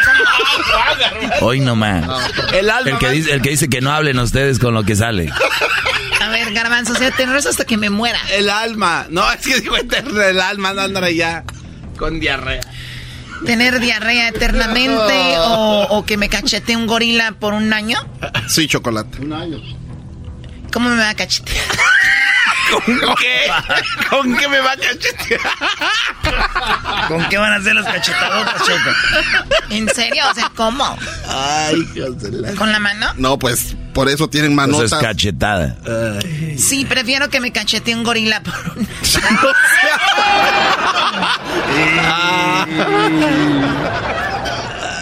Hoy nomás. El alma. El que, dice, el que dice que no hablen ustedes con lo que sale. A ver, Garbanzo, o sea, te enredas hasta que me muera. El alma. No, es que digo eterno, el alma, no andará ya con diarrea. ¿Tener diarrea eternamente o, o que me cachete un gorila por un año? Sí, chocolate. Un año. ¿Cómo me va a cachetear? ¿Con qué? ¿Con qué me va a cachetear? ¿Con qué van a hacer las cachetadotas, Choco? ¿En serio? O sea, ¿cómo? Ay, hijos de la... ¿Con la mano? No, pues por eso tienen manotas. Eso es cachetada. Sí, prefiero que me cachetee un gorila por un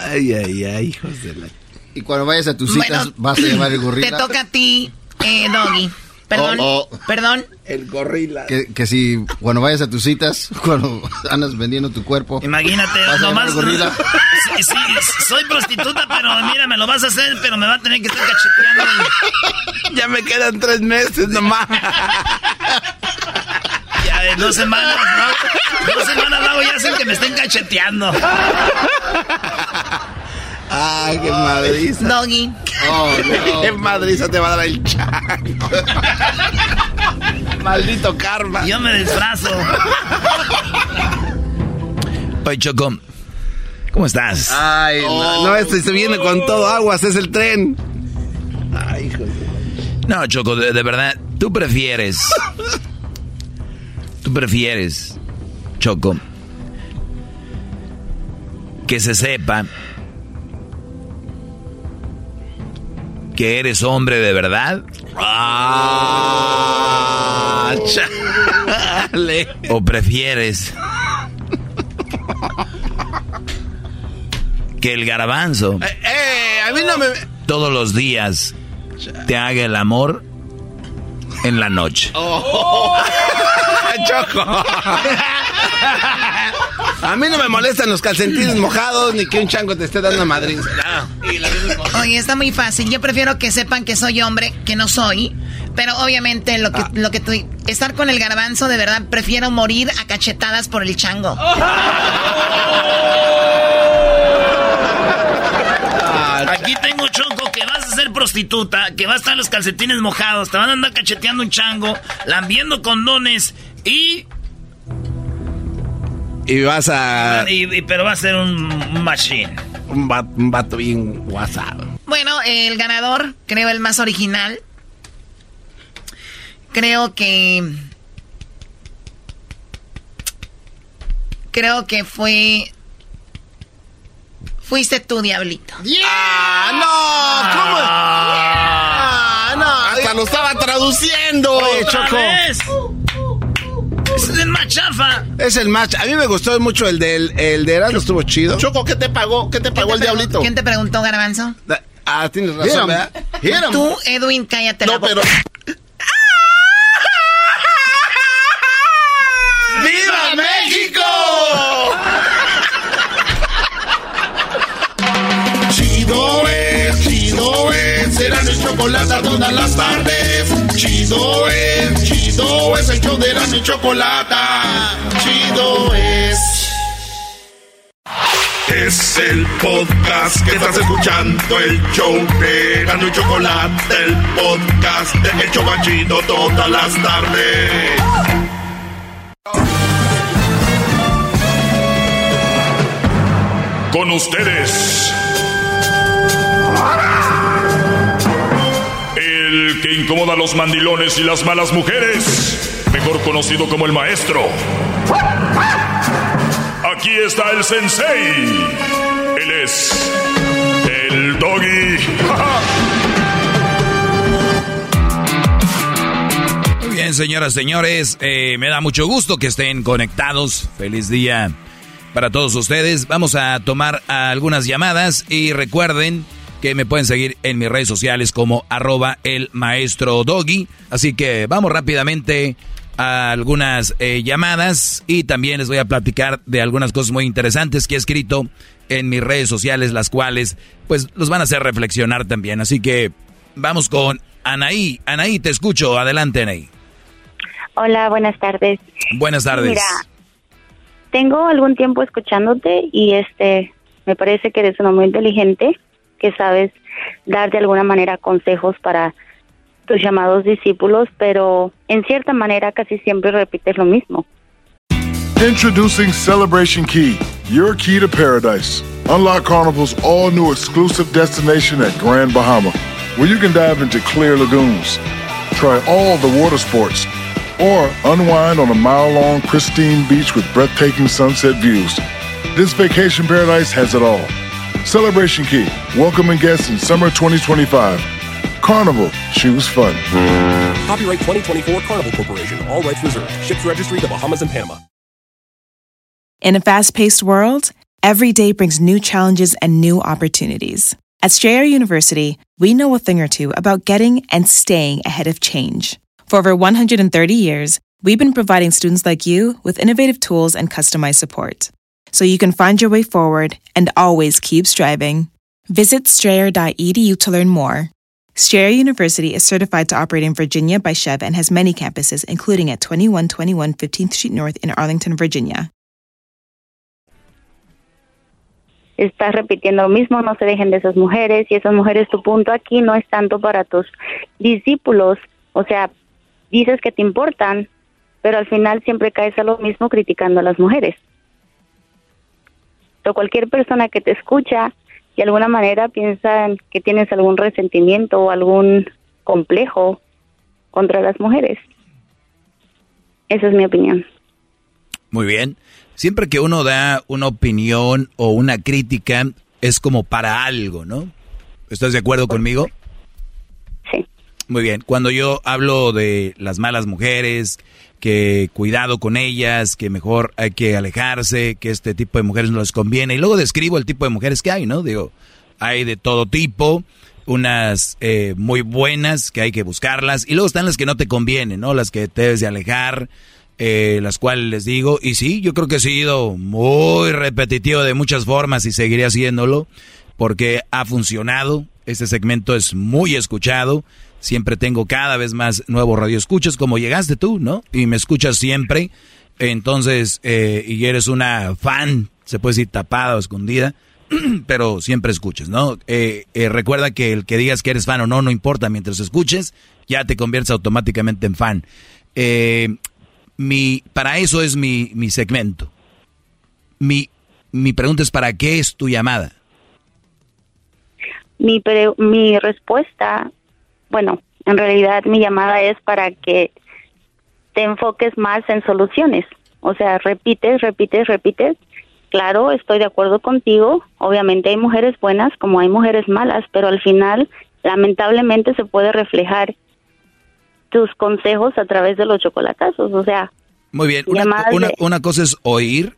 Ay, ay, ay, hijos de la... Y cuando vayas a tus citas, Bueno, vas a llevar el gorila. Te toca a ti, eh, Doggy. Perdón, Oh, oh. perdón. El gorila. Que, que si cuando vayas a tus citas, cuando andas vendiendo tu cuerpo. Imagínate, nomás. el gorila. Sí, sí, soy prostituta, pero mira, me lo vas a hacer, pero me va a tener que estar cacheteando. Ya me quedan tres meses nomás. Ya en dos semanas, ¿no? Dos semanas luego ya hacen que me estén cacheteando. Ay, qué madriza. Doggy. Oh, no. Qué madriza te va a dar el chango. Maldito karma. Yo me disfrazo. Oye, Choco, ¿cómo estás? Ay, no, no, se viene con todo aguas, es el tren. Ay, hijo de... No, Choco, de, de verdad, tú prefieres. Tú prefieres, Choco, que se sepa que eres hombre de verdad. Ah, chale. ¿O prefieres que el garbanzo Eh, eh, a mí no me... todos los días te haga el amor en la noche? Oh. Choco. A mí no me molestan los calcetines mojados ni que un chango te esté dando madrid. Oye, está muy fácil. Yo prefiero que sepan que soy hombre, que no soy. Pero obviamente lo que, Ah. lo que tú... Estar con el garbanzo, de verdad, prefiero morir a cachetadas por el chango. Aquí tengo Choco que vas a ser prostituta, que vas a estar los calcetines mojados, te van a andar cacheteando un chango, lambiendo condones y, Y vas a... y- y- pero va a ser un machine. Un vato, un vato bien WhatsApp. Bueno, el ganador, creo el más original. Creo que. Creo que fue. Fuiste tú, Diablito. ¡Ah, no! ¿Cómo? ¡Ah, no! Hasta lo estaba traduciendo. Oye, ¡Otra Choco. vez! ¡Ese es el Es el match. A mí me gustó mucho el del el de Erasmo, estuvo chido. Choco, ¿qué te pagó? ¿Qué te pagó ¿Quién el te diablito? ¿Quién te preguntó, Garbanzo? Ah, tienes razón. ¿verdad? Tú, Edwin, cállate la No, boca. pero... ¡Viva México! Chido es, chido es, será mi chocolate todas las tardes. Chido es, chido es, el show de la mi chocolate. Chido es. Es el podcast que estás escuchando, el show de Gano y Chocolate, el podcast de El Chobachito todas las tardes. Con ustedes. Que incomoda a los mandilones y las malas mujeres, mejor conocido como el maestro. Aquí está el sensei. Él es el doggy. Muy bien, señoras, señores, eh, me da mucho gusto que estén conectados. Feliz día para todos ustedes. Vamos a tomar algunas llamadas y recuerden que me pueden seguir en mis redes sociales como arroba el maestro doggy. Así que vamos rápidamente a algunas eh, llamadas y también les voy a platicar de algunas cosas muy interesantes que he escrito en mis redes sociales, las cuales pues los van a hacer reflexionar también. Así que vamos con Anaí. Anaí, te escucho. Adelante, Anaí. Hola, buenas tardes. Buenas tardes. Mira, tengo algún tiempo escuchándote y este me parece que eres un muy inteligente, que sabes dar de alguna manera consejos para tus llamados discípulos, pero en cierta manera casi siempre repites lo mismo. Introducing Celebration Key, your key to paradise. Unlock Carnival's all new exclusive destination at Grand Bahama, where you can dive into clear lagoons, try all the water sports, or unwind on a mile long, pristine beach with breathtaking sunset views. This vacation paradise has it all. Celebration Key, welcoming guests in summer 2025. Carnival, choose fun. Copyright 2024 Carnival Corporation, all rights reserved. Ships registry the Bahamas and Panama. In a fast paced world, every day brings new challenges and new opportunities. At Strayer University, we know a thing or two about getting and staying ahead of change. For over 130 years, we've been providing students like you with innovative tools and customized support so you can find your way forward and always keep striving. Visit strayer.edu to learn more. Strayer University is certified to operate in Virginia by Chev and has many campuses, including at 2121 15th Street North in Arlington, Virginia. Estás repitiendo lo mismo, no se dejen de esas mujeres y esas mujeres, tu punto aquí no es tanto para tus discípulos, o sea, dices que te importan, pero al final siempre caes a lo mismo criticando a las mujeres. O cualquier persona que te escucha de alguna manera piensa que tienes algún resentimiento o algún complejo contra las mujeres. Esa es mi opinión. Muy bien. Siempre que uno da una opinión o una crítica es como para algo, ¿no? ¿Estás de acuerdo conmigo? Sí. Muy bien. Cuando yo hablo de las malas mujeres, que cuidado con ellas, que mejor hay que alejarse, que este tipo de mujeres no les conviene. Y luego describo el tipo de mujeres que hay, ¿no? Digo, hay de todo tipo, unas eh, muy buenas que hay que buscarlas, y luego están las que no te convienen, ¿no? Las que te debes de alejar, eh, las cuales les digo, y sí, yo creo que he sido muy repetitivo de muchas formas y seguiré haciéndolo, porque ha funcionado, este segmento es muy escuchado, siempre tengo cada vez más nuevos radioescuchas, como llegaste tú, ¿no? Y me escuchas siempre, entonces, eh, y eres una fan, se puede decir tapada o escondida, pero siempre escuchas, ¿no? Eh, eh, recuerda que el que digas que eres fan o no, no importa, mientras escuches, ya te conviertes automáticamente en fan. mi, para eso es mi, mi segmento. Mi, mi pregunta es, ¿para qué es tu llamada? Mi, mi respuesta bueno, en realidad mi llamada es para que te enfoques más en soluciones. O sea, repites, repites, repites. Claro, estoy de acuerdo contigo. Obviamente hay mujeres buenas como hay mujeres malas, pero al final, lamentablemente, se puede reflejar tus consejos a través de los chocolatazos. O sea, muy bien. Una, una cosa es oír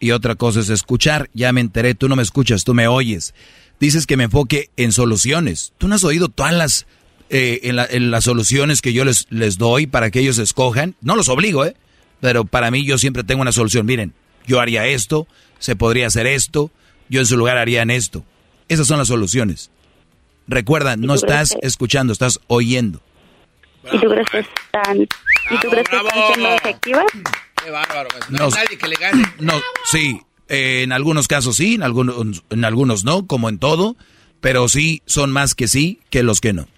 y otra cosa es escuchar. Ya me enteré, tú no me escuchas, tú me oyes. Dices que me enfoque en soluciones. Tú no has oído todas las eh, en, las soluciones que yo les, les doy para que ellos escojan. No los obligo, ¿eh? Pero para mí yo siempre tengo una solución. Miren, yo haría esto, se podría hacer esto, yo en su lugar haría esto. Esas son las soluciones. Recuerda, no estás escuchando, estás oyendo. ¿Y tú crees que están, ¿y tú crees que están siendo efectivas? Qué bárbaro. No, hay nadie que le gane. No, sí. en algunos casos sí, en algunos, en algunos no, como en todo. Pero sí, son más que sí que los que no.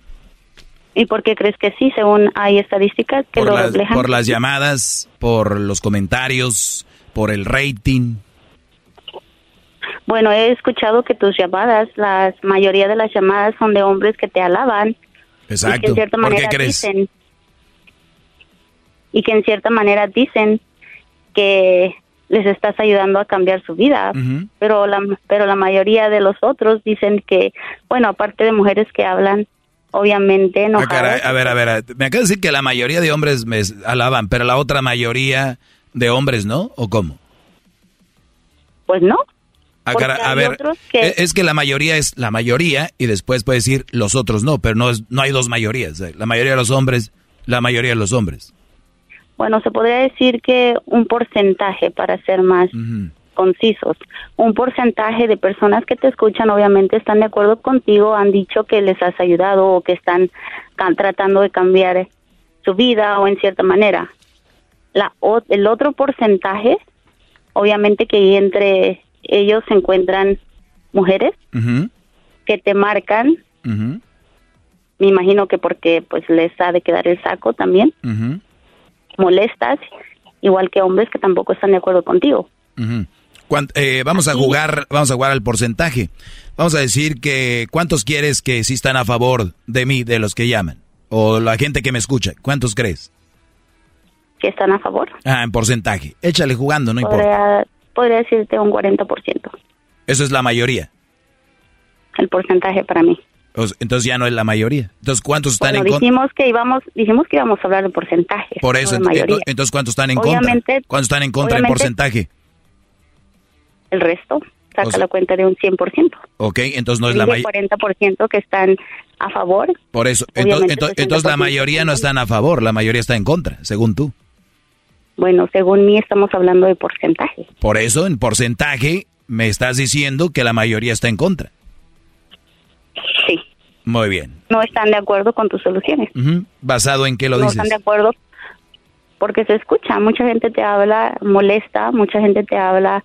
¿Y por qué crees que sí, según hay estadísticas que por lo las, reflejan? Por las llamadas, por los comentarios, por el rating. Bueno, he escuchado que tus llamadas, la mayoría de las llamadas son de hombres que te alaban. Exacto. Y que en cierta ¿Por manera qué crees? Dicen, y que en cierta manera dicen que les estás ayudando a cambiar su vida, pero la pero la mayoría de los otros dicen que, bueno, aparte de mujeres que hablan, obviamente no. Ah, caray, a ver, a ver, me acaba de decir que la mayoría de hombres me alaban, pero la otra mayoría de hombres no, ¿o cómo? Pues no. Ah, caray, a ver, que- e- es que la mayoría es la mayoría y después puede decir los otros no, pero no, es, no hay dos mayorías. eh, La mayoría de los hombres, la mayoría de los hombres. Bueno, se podría decir que un porcentaje para ser más concisos. Un porcentaje de personas que te escuchan obviamente están de acuerdo contigo, han dicho que les has ayudado o que están tratando de cambiar su vida o en cierta manera. La, o- el otro porcentaje obviamente que entre ellos se encuentran mujeres que te marcan, me imagino que porque pues les ha de quedar el saco también, molestas, igual que hombres que tampoco están de acuerdo contigo. Cuant- eh, vamos a jugar, vamos a jugar al porcentaje. Vamos a decir que cuántos quieres que sí están a favor de mí, de los que llaman, o la gente que me escucha. ¿Cuántos crees? que están a favor. Ah, en porcentaje. Échale jugando, no importa. Podría, decirte un 40%, Eso es la mayoría. el porcentaje para mí. Entonces ya no es la mayoría. Entonces, ¿cuántos están Bueno, en contra? dijimos que íbamos, dijimos que íbamos a hablar de porcentaje. Por no eso, de mayoría. ento- entonces, ¿cuántos están en Obviamente- contra? ¿Cuántos están en contra en obviamente- porcentaje? El resto saca O sea- la cuenta de un 100%. Ok, entonces no es la mayoría. 40% que están a favor. Por eso, entonces, entonces, entonces la 60% mayoría no están a favor, la mayoría está en contra, según tú. Bueno, según mí estamos hablando de porcentaje. Por eso, en porcentaje, me estás diciendo que la mayoría está en contra. Sí. Muy bien. No están de acuerdo con tus soluciones. ¿Basado en qué lo no dices? están de acuerdo porque se escucha. Mucha gente te habla molesta, mucha gente te habla.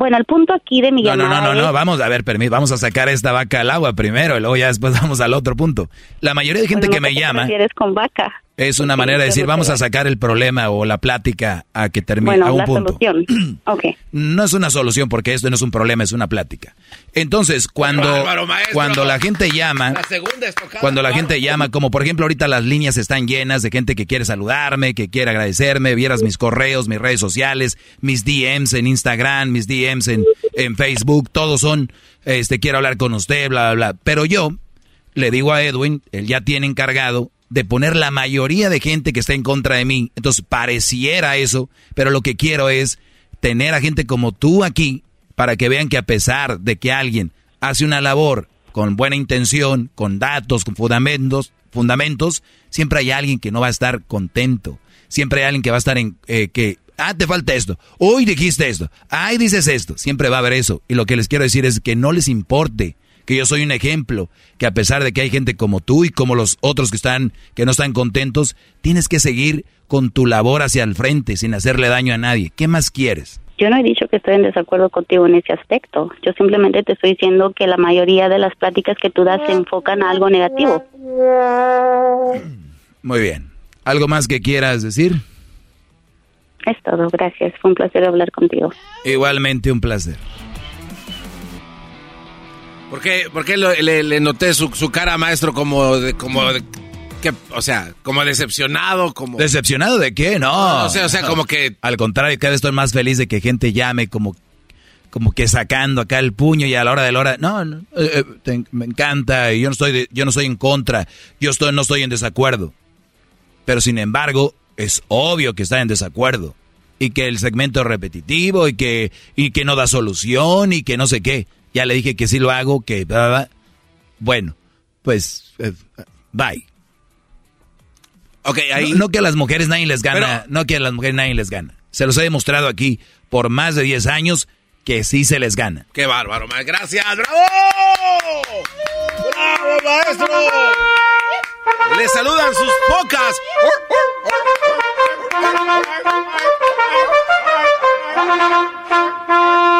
Bueno, el punto aquí de mi No, no, llamada no, no, no, es- vamos a ver, permi- vamos a sacar esta vaca al agua primero y luego ya después vamos al otro punto. La mayoría de gente Bueno, que no me llama con vaca. Es una manera de decir, vamos a sacar el problema o la plática a que termine Bueno, a un la punto. solución. ok. No es una solución porque esto no es un problema, es una plática. Entonces, cuando, Bárbaro, maestro. cuando la gente llama, La segunda estocada. cuando la gente llama, como por ejemplo ahorita las líneas están llenas de gente que quiere saludarme, que quiere agradecerme, vieras mis correos, mis redes sociales, mis DMs en Instagram, mis DMs en, en Facebook, todos son, este, quiero hablar con usted, bla, bla, bla. Pero yo le digo a Edwin, él ya tiene encargado de poner la mayoría de gente que está en contra de mí. Entonces pareciera eso, pero lo que quiero es tener a gente como tú aquí para que vean que a pesar de que alguien hace una labor con buena intención, con datos, con fundamentos, fundamentos, siempre hay alguien que no va a estar contento. Siempre hay alguien que va a estar en eh, que ah, te falta esto. Hoy dijiste esto. Ay, dices esto. Siempre va a haber eso. Y lo que les quiero decir es que no les importe que yo soy un ejemplo, que a pesar de que hay gente como tú y como los otros que están que no están contentos, tienes que seguir con tu labor hacia el frente sin hacerle daño a nadie. ¿Qué más quieres? Yo no he dicho que estoy en desacuerdo contigo en ese aspecto. Yo simplemente te estoy diciendo que la mayoría de las pláticas que tú das se enfocan a algo negativo. Muy bien. ¿Algo más que quieras decir? Es todo, gracias. Fue un placer hablar contigo. Igualmente un placer. ¿Por qué, por qué lo- le, le noté su, su cara, maestro, como de, como de- que, o sea, como decepcionado, como... ¿Decepcionado de qué? No. No, o sea, o sea, como que- Al contrario, cada vez estoy más feliz de que gente llame como, como que sacando acá el puño y a la hora de la hora... No, no, eh, eh, te- me encanta y yo no, estoy de- yo no estoy en contra, yo estoy, no estoy en desacuerdo. Pero sin embargo, es obvio que está en desacuerdo. Y que el segmento es repetitivo y que, y que no da solución y que no sé qué. Ya le dije que sí lo hago, que... Bueno, pues... eh, bye. Ok, ahí... No, no que a las mujeres nadie les gana, no que a las mujeres nadie les gana. Se los he demostrado aquí por más de 10 años que sí se les gana. Qué bárbaro, maestro. Gracias, bravo. Bravo, maestro. Le saludan sus pocas.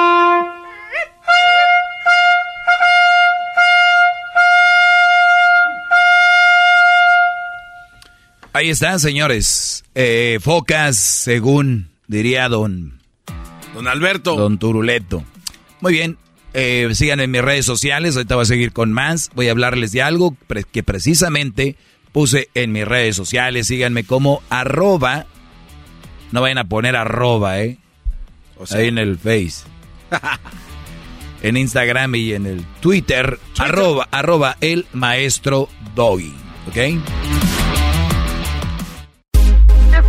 Ahí están, señores. Eh, focas, según diría don... Don Alberto. Don Turuleto. Muy bien. Eh, sigan en mis redes sociales. Ahorita voy a seguir con más. Voy a hablarles de algo que precisamente puse en mis redes sociales. Síganme como arroba. No vayan a poner arroba, ¿eh? Ahí en el Face. en Instagram y en el Twitter. Arroba, arroba el maestro Doggy. ¿Ok?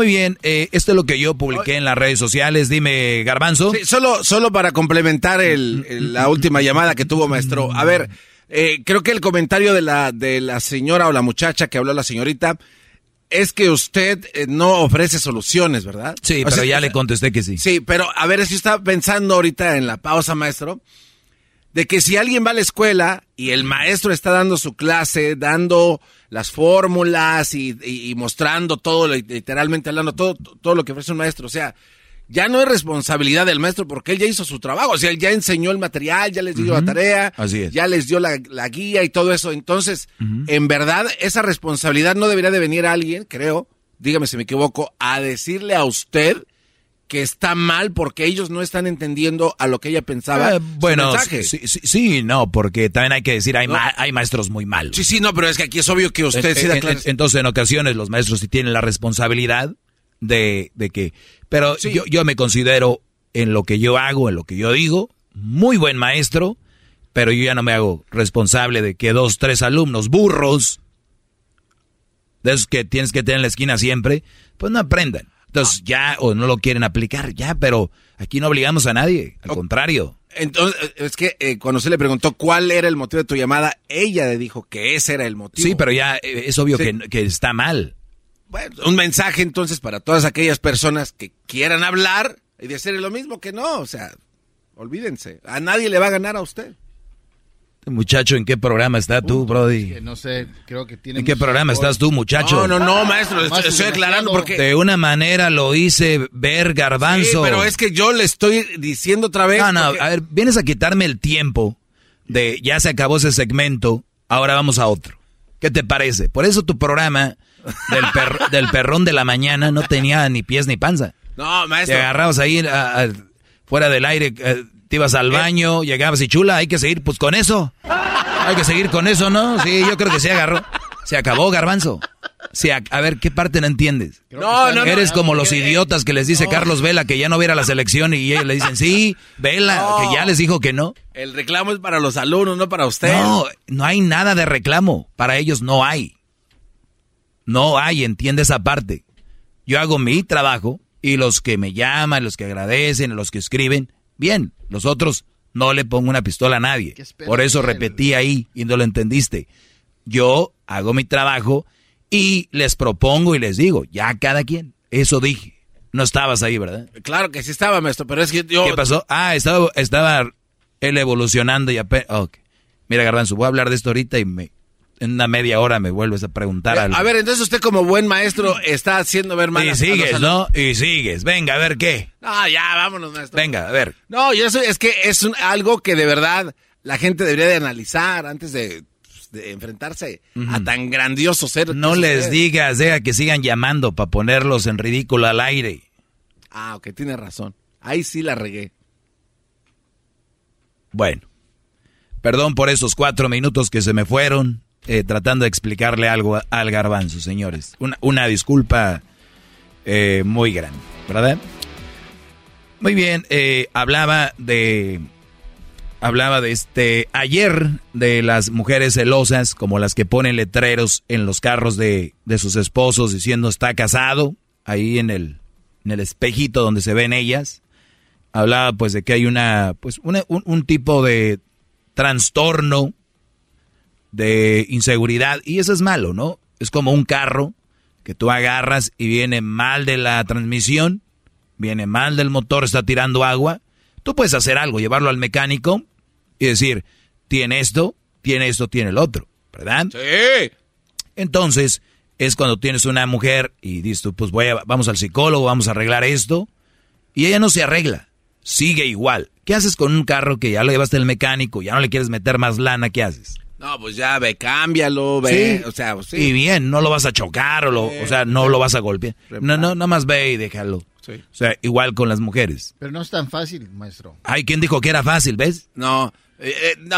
Muy bien, eh, esto es lo que yo publiqué en las redes sociales. Dime, Garbanzo. Sí, solo, solo para complementar el- el- la última llamada que tuvo, maestro. A ver, eh, creo que el comentario de la, de la señora o la muchacha que habló la señorita es que usted eh, no ofrece soluciones, ¿verdad? Sí, O pero sea, ya le contesté que sí. Sí, pero a ver, si estaba pensando ahorita en la pausa, maestro, de que si alguien va a la escuela y el maestro está dando su clase, dando las fórmulas y, y- y mostrando todo, literalmente hablando, todo, todo lo que ofrece un maestro, o sea, ya no es responsabilidad del maestro porque él ya hizo su trabajo, o sea, él ya enseñó el material, ya les dio la tarea, Así es. ya les dio la, la guía y todo eso. Entonces, en verdad, esa responsabilidad no debería de venir a alguien, creo, dígame si me equivoco, a decirle a usted que está mal porque ellos no están entendiendo a lo que ella pensaba. Eh, bueno, sí, sí, sí, no, porque también hay que decir, hay, ma- hay maestros muy malos. Sí, sí, no, pero es que aquí es obvio que usted sí da En- en- clases. Entonces, en ocasiones, los maestros sí tienen la responsabilidad de, de que... Pero yo, yo me considero, en lo que yo hago, en lo que yo digo, muy buen maestro, pero yo ya no me hago responsable de que dos, tres alumnos burros, de esos que tienes que tener en la esquina siempre, pues no aprendan. Entonces ya, o no lo quieren aplicar, ya, pero aquí no obligamos a nadie, al contrario. Entonces, es que eh, cuando usted le preguntó cuál era el motivo de tu llamada, ella le dijo que ese era el motivo. Sí, pero ya eh, es obvio Sí. que, que está mal. Bueno, un mensaje entonces para todas aquellas personas que quieran hablar y decir lo mismo que no, o sea, olvídense, a nadie le va a ganar a usted. Muchacho, ¿en qué programa estás tú, Brody? Que no sé, creo que tiene ¿En qué programa estás tú, muchacho? No, no, no, maestro, Más estoy, estoy aclarando porque... De una manera lo hice ver Sí, garbanzo. pero es que yo le estoy diciendo otra vez... No, no, porque- a ver, vienes a quitarme el tiempo de ya se acabó ese segmento, ahora vamos a otro. ¿Qué te parece? Por eso tu programa del, per- del perrón de la mañana no tenía ni pies ni panza. No, Te maestro. agarrabas ahí a- a- fuera del aire, eh, te ibas al baño, llegabas y chula, hay que seguir pues con eso. Hay que seguir con eso, ¿no? Sí, yo creo que se agarró. Se acabó, garbanzo. Se a ver, ¿qué parte no entiendes? No, no, no. Eres como los idiotas que les dice Carlos Vela que ya no viera la selección y ellos le dicen, sí, Vela, que ya les dijo que no. El reclamo es para los alumnos, no para usted. No, no hay nada de reclamo. Para ellos no hay. No hay, entiende esa parte. Yo hago mi trabajo y los que me llaman, los que agradecen, los que escriben, bien. Los otros no le pongo una pistola a nadie. Por eso repetí ahí y no lo entendiste. Yo hago mi trabajo y les propongo y les digo, ya cada quien. Eso dije. No estabas ahí, ¿verdad? Claro que sí estaba, maestro, pero es que yo... ¿Qué pasó? Ah, estaba, estaba él evolucionando y apenas... ok. Mira, Garbanzo, voy a hablar de esto ahorita y me, en una media hora me vuelves a preguntar algo. A ver, entonces usted como buen maestro está haciendo ver mal y sigues, ¿no? Y sigues. Venga, a ver qué. No, ya, vámonos, maestro. Venga, a ver. No, yo eso es que es un- algo que de verdad la gente debería de analizar antes de, pues, de enfrentarse a tan grandioso ser. No es les digas, deja que sigan llamando para ponerlos en ridículo al aire. Ah, ok, tiene razón. Ahí sí la regué. Bueno, perdón por esos cuatro minutos que se me fueron eh, tratando de explicarle algo al garbanzo, señores. Una, una disculpa eh, muy grande, ¿verdad? Muy bien, eh, hablaba de... Hablaba de este ayer de las mujeres celosas como las que ponen letreros en los carros de, de sus esposos diciendo está casado, ahí en el, en el espejito donde se ven ellas hablaba pues de que hay una pues un, un tipo de trastorno de inseguridad y eso es malo, ¿no? Es como un carro que tú agarras y viene mal de la transmisión, viene mal del motor, está tirando agua. Tú puedes hacer algo, llevarlo al mecánico y decir, tiene esto, tiene esto, tiene el otro, ¿verdad? Sí. Entonces, es cuando tienes una mujer y dices tú, pues voy a- vamos al psicólogo, vamos a arreglar esto, y ella no se arregla, sigue igual. ¿Qué haces con un carro que ya lo llevaste al mecánico, ya no le quieres meter más lana, qué haces? No, pues ya ve, cámbialo, ve. Sí. O sea, pues sí. Y bien, no lo vas a chocar, o, lo- o sea, no lo vas a golpear. No, no, nada más ve y déjalo. O sea, igual con las mujeres. Pero no es tan fácil, maestro. Ay, ¿quién dijo que era fácil, ves? No, eh, eh, no.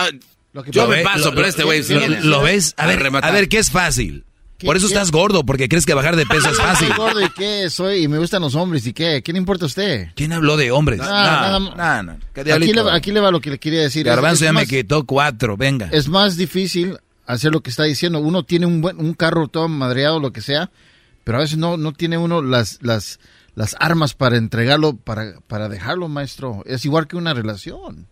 Lo que Yo me paso, lo- pero este güey sí. ¿Lo, lo ves? A ver, rematar. a ver, ¿qué es fácil? ¿Qué- Por eso qué? estás gordo, porque crees que bajar de peso es fácil. Soy gordo y qué soy y me gustan los hombres y qué. ¿Qué le importa a usted? ¿Quién habló de hombres? No, nada no, más. no, no. ¿Qué Aquí le, aquí le va lo que le quería decir. Es- Garbanzo es ya me más- quitó cuatro, venga. Es más difícil hacer lo que está diciendo. Uno tiene un buen un carro todo madreado, lo que sea, pero a veces no, no tiene uno las, las, las armas para entregarlo, para, para dejarlo, maestro. Es igual que una relación.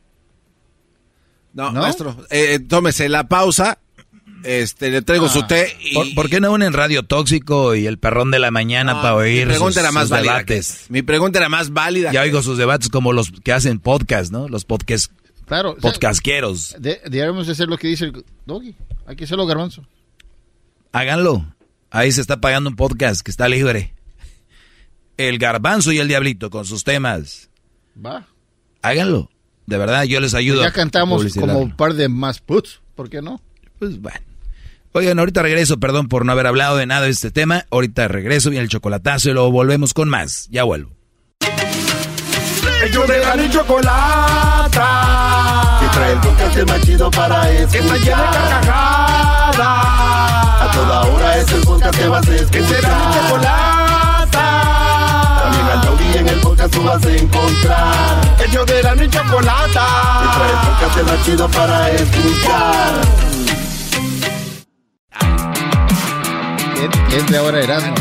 No, ¿No? maestro, eh, tómese la pausa. Este, le traigo Ah. su té y... ¿Por, por qué no unen Radio Tóxico y el perrón de la mañana No, para oír mi pregunta sus, era más sus válida. debates? que- mi pregunta era más válida. Ya que- oigo sus debates como los que hacen podcast, ¿no? Los podcast, Claro. o sea, podcasqueros. de- Deberíamos hacer lo que dice el doggy. Hay que hacerlo, garbanzo. Háganlo. Ahí se está pagando un podcast que está libre. El garbanzo y el diablito con sus temas. Va. Háganlo. De verdad, yo les ayudo. ya a cantamos como un par de más puts. ¿Por qué no? Pues bueno. Oigan, ahorita regreso, perdón por no haber hablado de nada de este tema. Ahorita regreso, viene el chocolatazo y luego volvemos con más. Ya vuelvo. Ellos de la ni chocolata. Que trae el podcast más chido para escuchar. Que está llena de carcajadas. A toda hora es el podcast que vas a escuchar. Que será mi chocolata. También al taurí en el podcast tú vas a encontrar. Ellos de la ni chocolata. Que trae el podcast más chido para escuchar. ¿Quién de ahora Erasmo?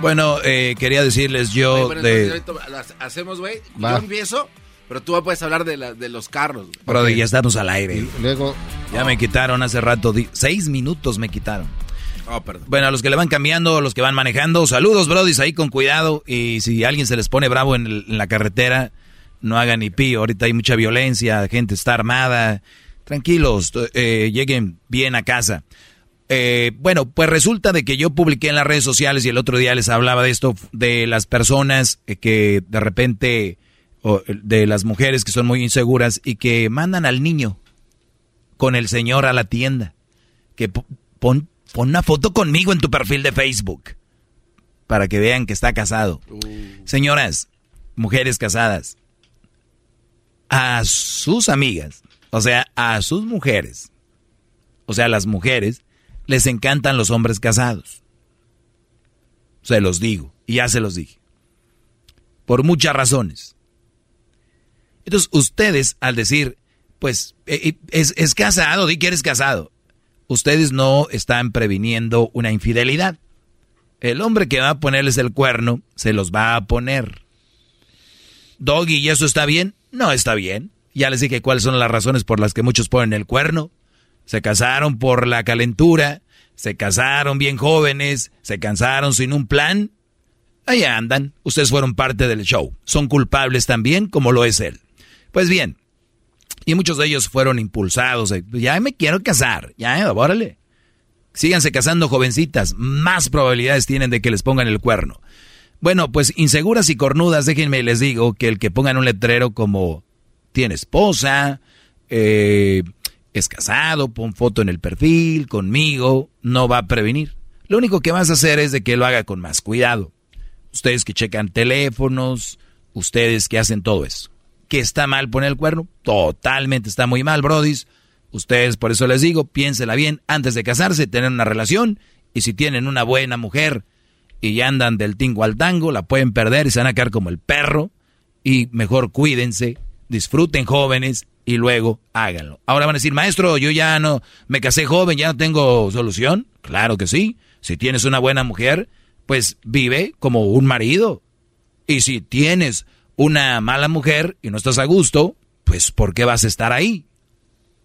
Bueno, eh, quería decirles yo Oye, de... hacemos, güey. Yo empiezo, pero tú puedes hablar de, la- de los carros. Brother, ya estamos al aire. Luego... Ya me quitaron hace rato, di- seis minutos me quitaron. Oh, perdón. Bueno, a los que le van cambiando, a los que van manejando, saludos, brodis, ahí con cuidado. Y si alguien se les pone bravo en, el- en la carretera, no hagan ni pío. Ahorita hay mucha violencia, la gente está armada. Tranquilos, eh, lleguen bien a casa. Eh, bueno, pues resulta de que yo publiqué en las redes sociales y el otro día les hablaba de esto, de las personas eh, que de repente, o, de las mujeres que son muy inseguras y que mandan al niño con el señor a la tienda. Que po- pon, pon una foto conmigo en tu perfil de Facebook para que vean que está casado. Señoras, mujeres casadas, a sus amigas, o sea, a sus mujeres, o sea, las mujeres, les encantan los hombres casados. Se los digo, y ya se los dije. Por muchas razones. Entonces, ustedes, al decir, pues, eh, eh, es, es casado, di que eres casado. Ustedes no están previniendo una infidelidad. El hombre que va a ponerles el cuerno, se los va a poner. Doggy, ¿y eso está bien? No está bien. Ya les dije cuáles son las razones por las que muchos ponen el cuerno. Se casaron por la calentura, se casaron bien jóvenes, se casaron sin un plan. Ahí andan, ustedes fueron parte del show. Son culpables también como lo es él. Pues bien, y muchos de ellos fueron impulsados. Ya me quiero casar, ya, órale. Síganse casando jovencitas, más probabilidades tienen de que les pongan el cuerno. Bueno, pues inseguras y cornudas, déjenme les digo que el que pongan un letrero como tiene esposa, eh, es casado, pon foto en el perfil, conmigo, no va a prevenir. Lo único que vas a hacer es de que lo haga con más cuidado. Ustedes que checan teléfonos, ustedes que hacen todo eso. ¿Que está mal poner el cuerno? Totalmente está muy mal, brodis. Ustedes, por eso les digo, piénsela bien antes de casarse, tener una relación. Y si tienen una buena mujer y ya andan del tingo al tango, la pueden perder y se van a quedar como el perro. Y mejor cuídense, disfruten jóvenes y luego háganlo. Ahora van a decir, maestro, yo ya no me casé joven, ya no tengo solución. Claro que sí. Si tienes una buena mujer, pues vive como un marido. Y si tienes una mala mujer y no estás a gusto, pues ¿por qué vas a estar ahí?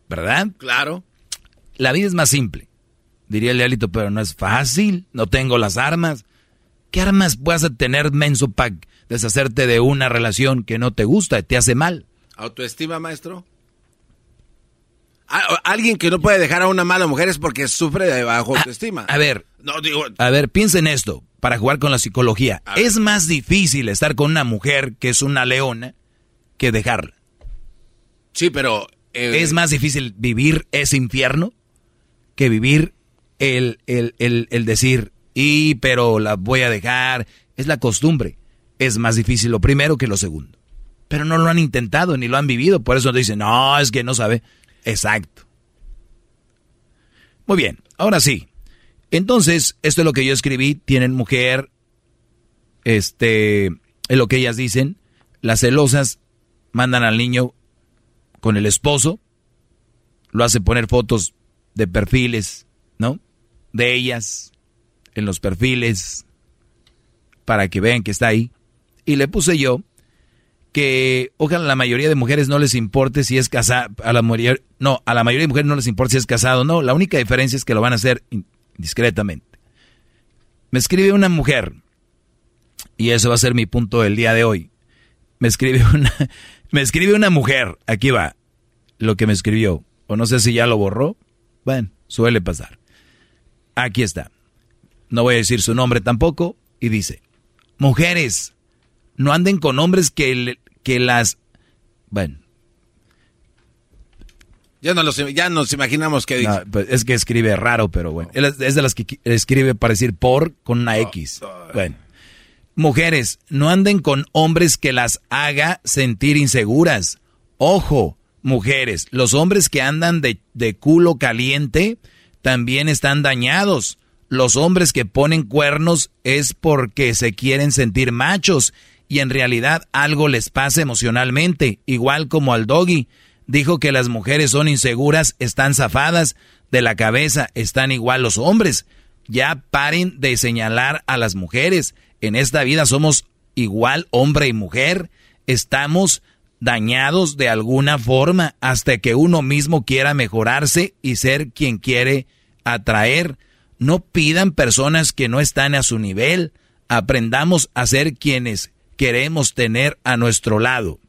¿Verdad? Claro. La vida es más simple, diría el diablito, pero no es fácil. No tengo las armas. ¿Qué armas vas a tener, menso, para deshacerte de una relación que no te gusta, te hace mal? ¿Autoestima, maestro? Alguien que no puede dejar a una mala mujer es porque sufre de bajo autoestima. A ver, No, digo, a ver, piensen esto, para jugar con la psicología. Es más difícil estar con una mujer que es una leona que dejarla. sí, pero... eh, Es más difícil vivir ese infierno que vivir el, el, el, el decir, y pero la voy a dejar. Es la costumbre. es más difícil lo primero que lo segundo. Pero no lo han intentado ni lo han vivido, por eso dicen, no, es que no sabe. Exacto. Muy bien, ahora sí. Entonces, esto es lo que yo escribí, tienen mujer, este, es lo que ellas dicen, las celosas mandan al niño con el esposo, lo hace poner fotos de perfiles, ¿no? De ellas en los perfiles para que vean que está ahí. Y le puse yo que ojalá la mayoría de mujeres no les importe si es casado, a la mayoría, no, a la mayoría de mujeres no les importa si es casado, no, la única diferencia es que lo van a hacer discretamente. Me escribe una mujer, y eso va a ser mi punto del día de hoy. Me escribe una, me escribe una mujer, aquí va, lo que me escribió, o no sé si ya lo borró, bueno, suele pasar. Aquí está. No voy a decir su nombre tampoco, y dice, mujeres, no anden con hombres que, que las... Bueno. Ya, no ya nos imaginamos que dice. Pues, es que escribe raro, pero bueno. Es de las que escribe para decir por con una X. Bueno. Mujeres, no anden con hombres que las haga sentir inseguras. Ojo, mujeres, los hombres que andan de, de culo caliente también están dañados. Los hombres que ponen cuernos es porque se quieren sentir machos y en realidad algo les pasa emocionalmente, igual como al doggy. Dijo que las mujeres son inseguras, están zafadas de la cabeza, están igual los hombres. Ya paren de señalar a las mujeres. En esta vida somos igual hombre y mujer. Estamos dañados de alguna forma hasta que uno mismo quiera mejorarse y ser quien quiere atraer. No pidan personas que no están a su nivel. Aprendamos a ser quienes queremos tener a nuestro lado.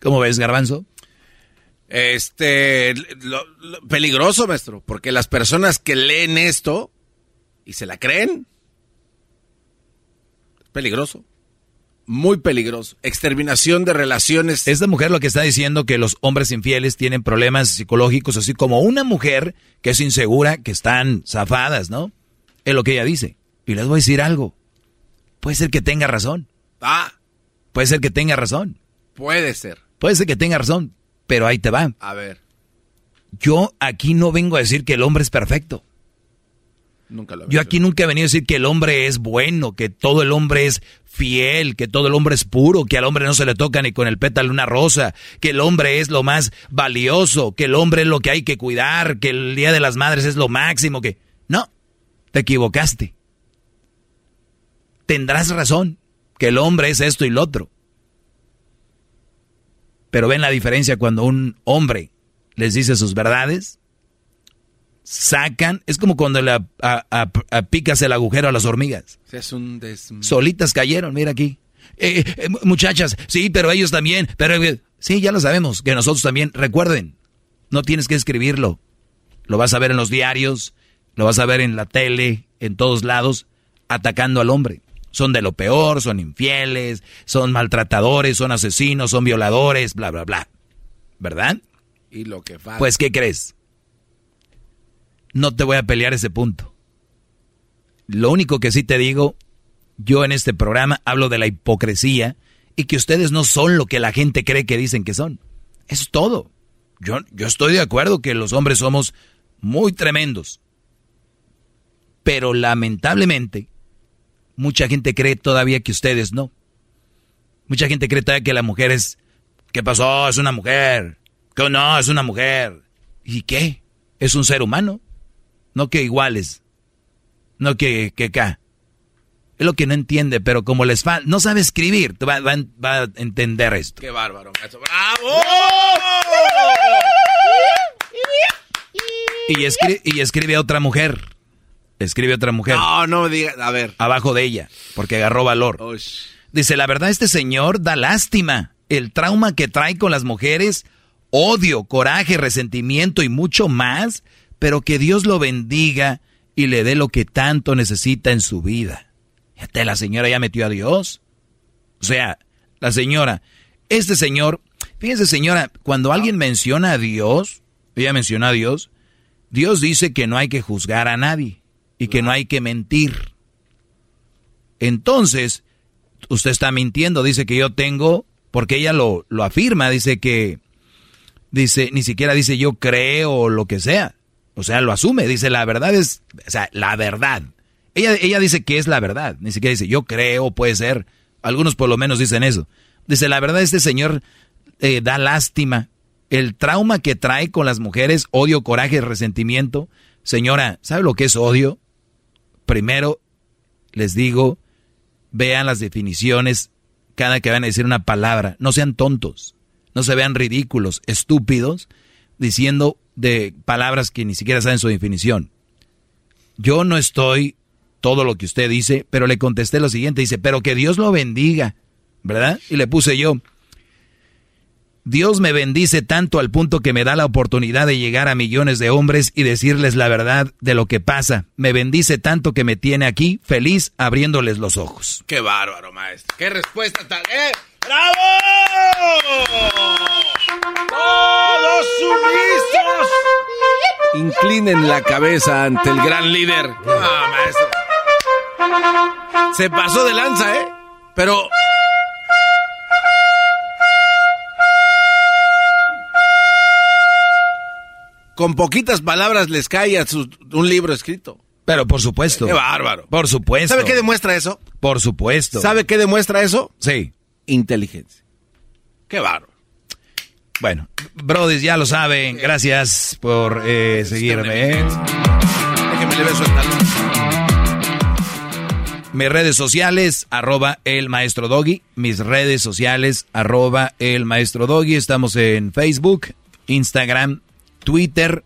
¿Cómo ves, Garbanzo? Este, peligroso, maestro, porque las personas que leen esto y se la creen, peligroso. Muy peligroso. Exterminación de relaciones. Esta mujer lo que está diciendo que los hombres infieles tienen problemas psicológicos, así como una mujer que es insegura, que están zafadas, ¿no? Es lo que ella dice. Y les voy a decir algo. Puede ser que tenga razón. Ah. Puede ser que tenga razón. Puede ser. Puede ser que tenga razón, pero ahí te va. A ver. Yo aquí no vengo a decir que el hombre es perfecto. Nunca lo Yo aquí nunca he venido a decir que el hombre es bueno, que todo el hombre es fiel, que todo el hombre es puro, que al hombre no se le toca ni con el pétalo una rosa, que el hombre es lo más valioso, que el hombre es lo que hay que cuidar, que el Día de las Madres es lo máximo, que... No, te equivocaste. Tendrás razón, que el hombre es esto y lo otro. Pero ven la diferencia cuando un hombre les dice sus verdades, sacan, es como cuando le picas el agujero a las hormigas. Es un Solitas cayeron, mira aquí. Eh, eh, muchachas, sí, pero ellos también, pero eh, sí, ya lo sabemos, que nosotros también, recuerden, no tienes que escribirlo, lo vas a ver en los diarios, lo vas a ver en la tele, en todos lados, atacando al hombre. Son de lo peor, son infieles, son maltratadores, son asesinos, son violadores, bla, bla, bla. ¿Verdad? Y lo que falta. Pues, ¿qué crees? No te voy a pelear ese punto. Lo único que sí te digo, yo en este programa hablo de la hipocresía y que ustedes no son lo que la gente cree que dicen que son. Eso es todo. Yo, yo estoy de acuerdo que los hombres somos muy tremendos. Pero lamentablemente, mucha gente cree todavía que ustedes no. Mucha gente cree todavía que la mujer es... ¿Qué pasó? Es una mujer. Que no, es una mujer. ¿Y qué? Es un ser humano. No que iguales. No que, que acá. Es lo que no entiende, pero como les falta, no sabe escribir, va, va, va, a entender esto. Qué bárbaro, ¡Bravo! Y, escribe, y escribe a otra mujer. Escribe otra mujer. No, no diga, a ver. Abajo de ella, porque agarró valor. Dice, la verdad, este señor da lástima. El trauma que trae con las mujeres, odio, coraje, resentimiento y mucho más, pero que Dios lo bendiga y le dé lo que tanto necesita en su vida. Fíjate, la señora ya metió a Dios. O sea, la señora, este señor, fíjense señora, cuando alguien menciona a Dios, ella menciona a Dios, Dios dice que no hay que juzgar a nadie y que no hay que mentir. Entonces, usted está mintiendo, dice que yo tengo, porque ella lo, lo afirma, dice que, dice, ni siquiera dice yo creo o lo que sea. O sea, lo asume, dice la verdad es, o sea, la verdad. Ella, ella dice que es la verdad, ni siquiera dice yo creo, puede ser. Algunos por lo menos dicen eso. Dice, la verdad este señor eh, da lástima. El trauma que trae con las mujeres, odio, coraje, resentimiento. Señora, ¿sabe lo que es odio? Primero, les digo, vean las definiciones cada que van a decir una palabra. No sean tontos, no se vean ridículos, estúpidos, diciendo de palabras que ni siquiera saben su definición. Yo no estoy todo lo que usted dice, pero le contesté lo siguiente, dice, pero que Dios lo bendiga, ¿verdad? Y le puse yo, Dios me bendice tanto al punto que me da la oportunidad de llegar a millones de hombres y decirles la verdad de lo que pasa. Me bendice tanto que me tiene aquí feliz abriéndoles los ojos. Qué bárbaro, maestro. Qué respuesta tal. ¡Eh! ¡Bravo! ¡Todos sumisos! Inclinen la cabeza ante el gran líder. Ah, maestro. Se pasó de lanza, ¿eh? Pero con poquitas palabras les cae a un libro escrito. Pero por supuesto. Qué bárbaro. Por supuesto. ¿Sabe qué demuestra eso? Por supuesto. ¿Sabe qué demuestra eso? Sí. Inteligencia. Qué bárbaro. Bueno, Brody, ya lo saben. Gracias por eh, seguirme. ¿eh? Le el talón. Mis redes sociales, arroba el maestro Doggy. Mis redes sociales, arroba el maestro Doggy. Estamos en Facebook, Instagram, Twitter.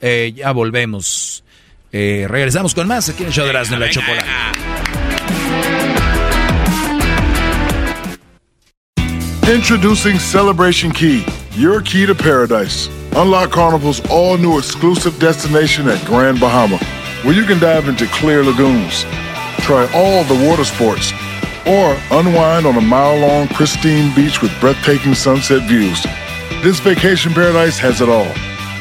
Eh, ya volvemos. Eh, regresamos con más aquí en el show de las de la chocolate. Introducing Celebration Key, your key to paradise. Unlock Carnival's all new exclusive destination at Grand Bahama, where you can dive into clear lagoons, try all the water sports, or unwind on a mile long, pristine beach with breathtaking sunset views. This vacation paradise has it all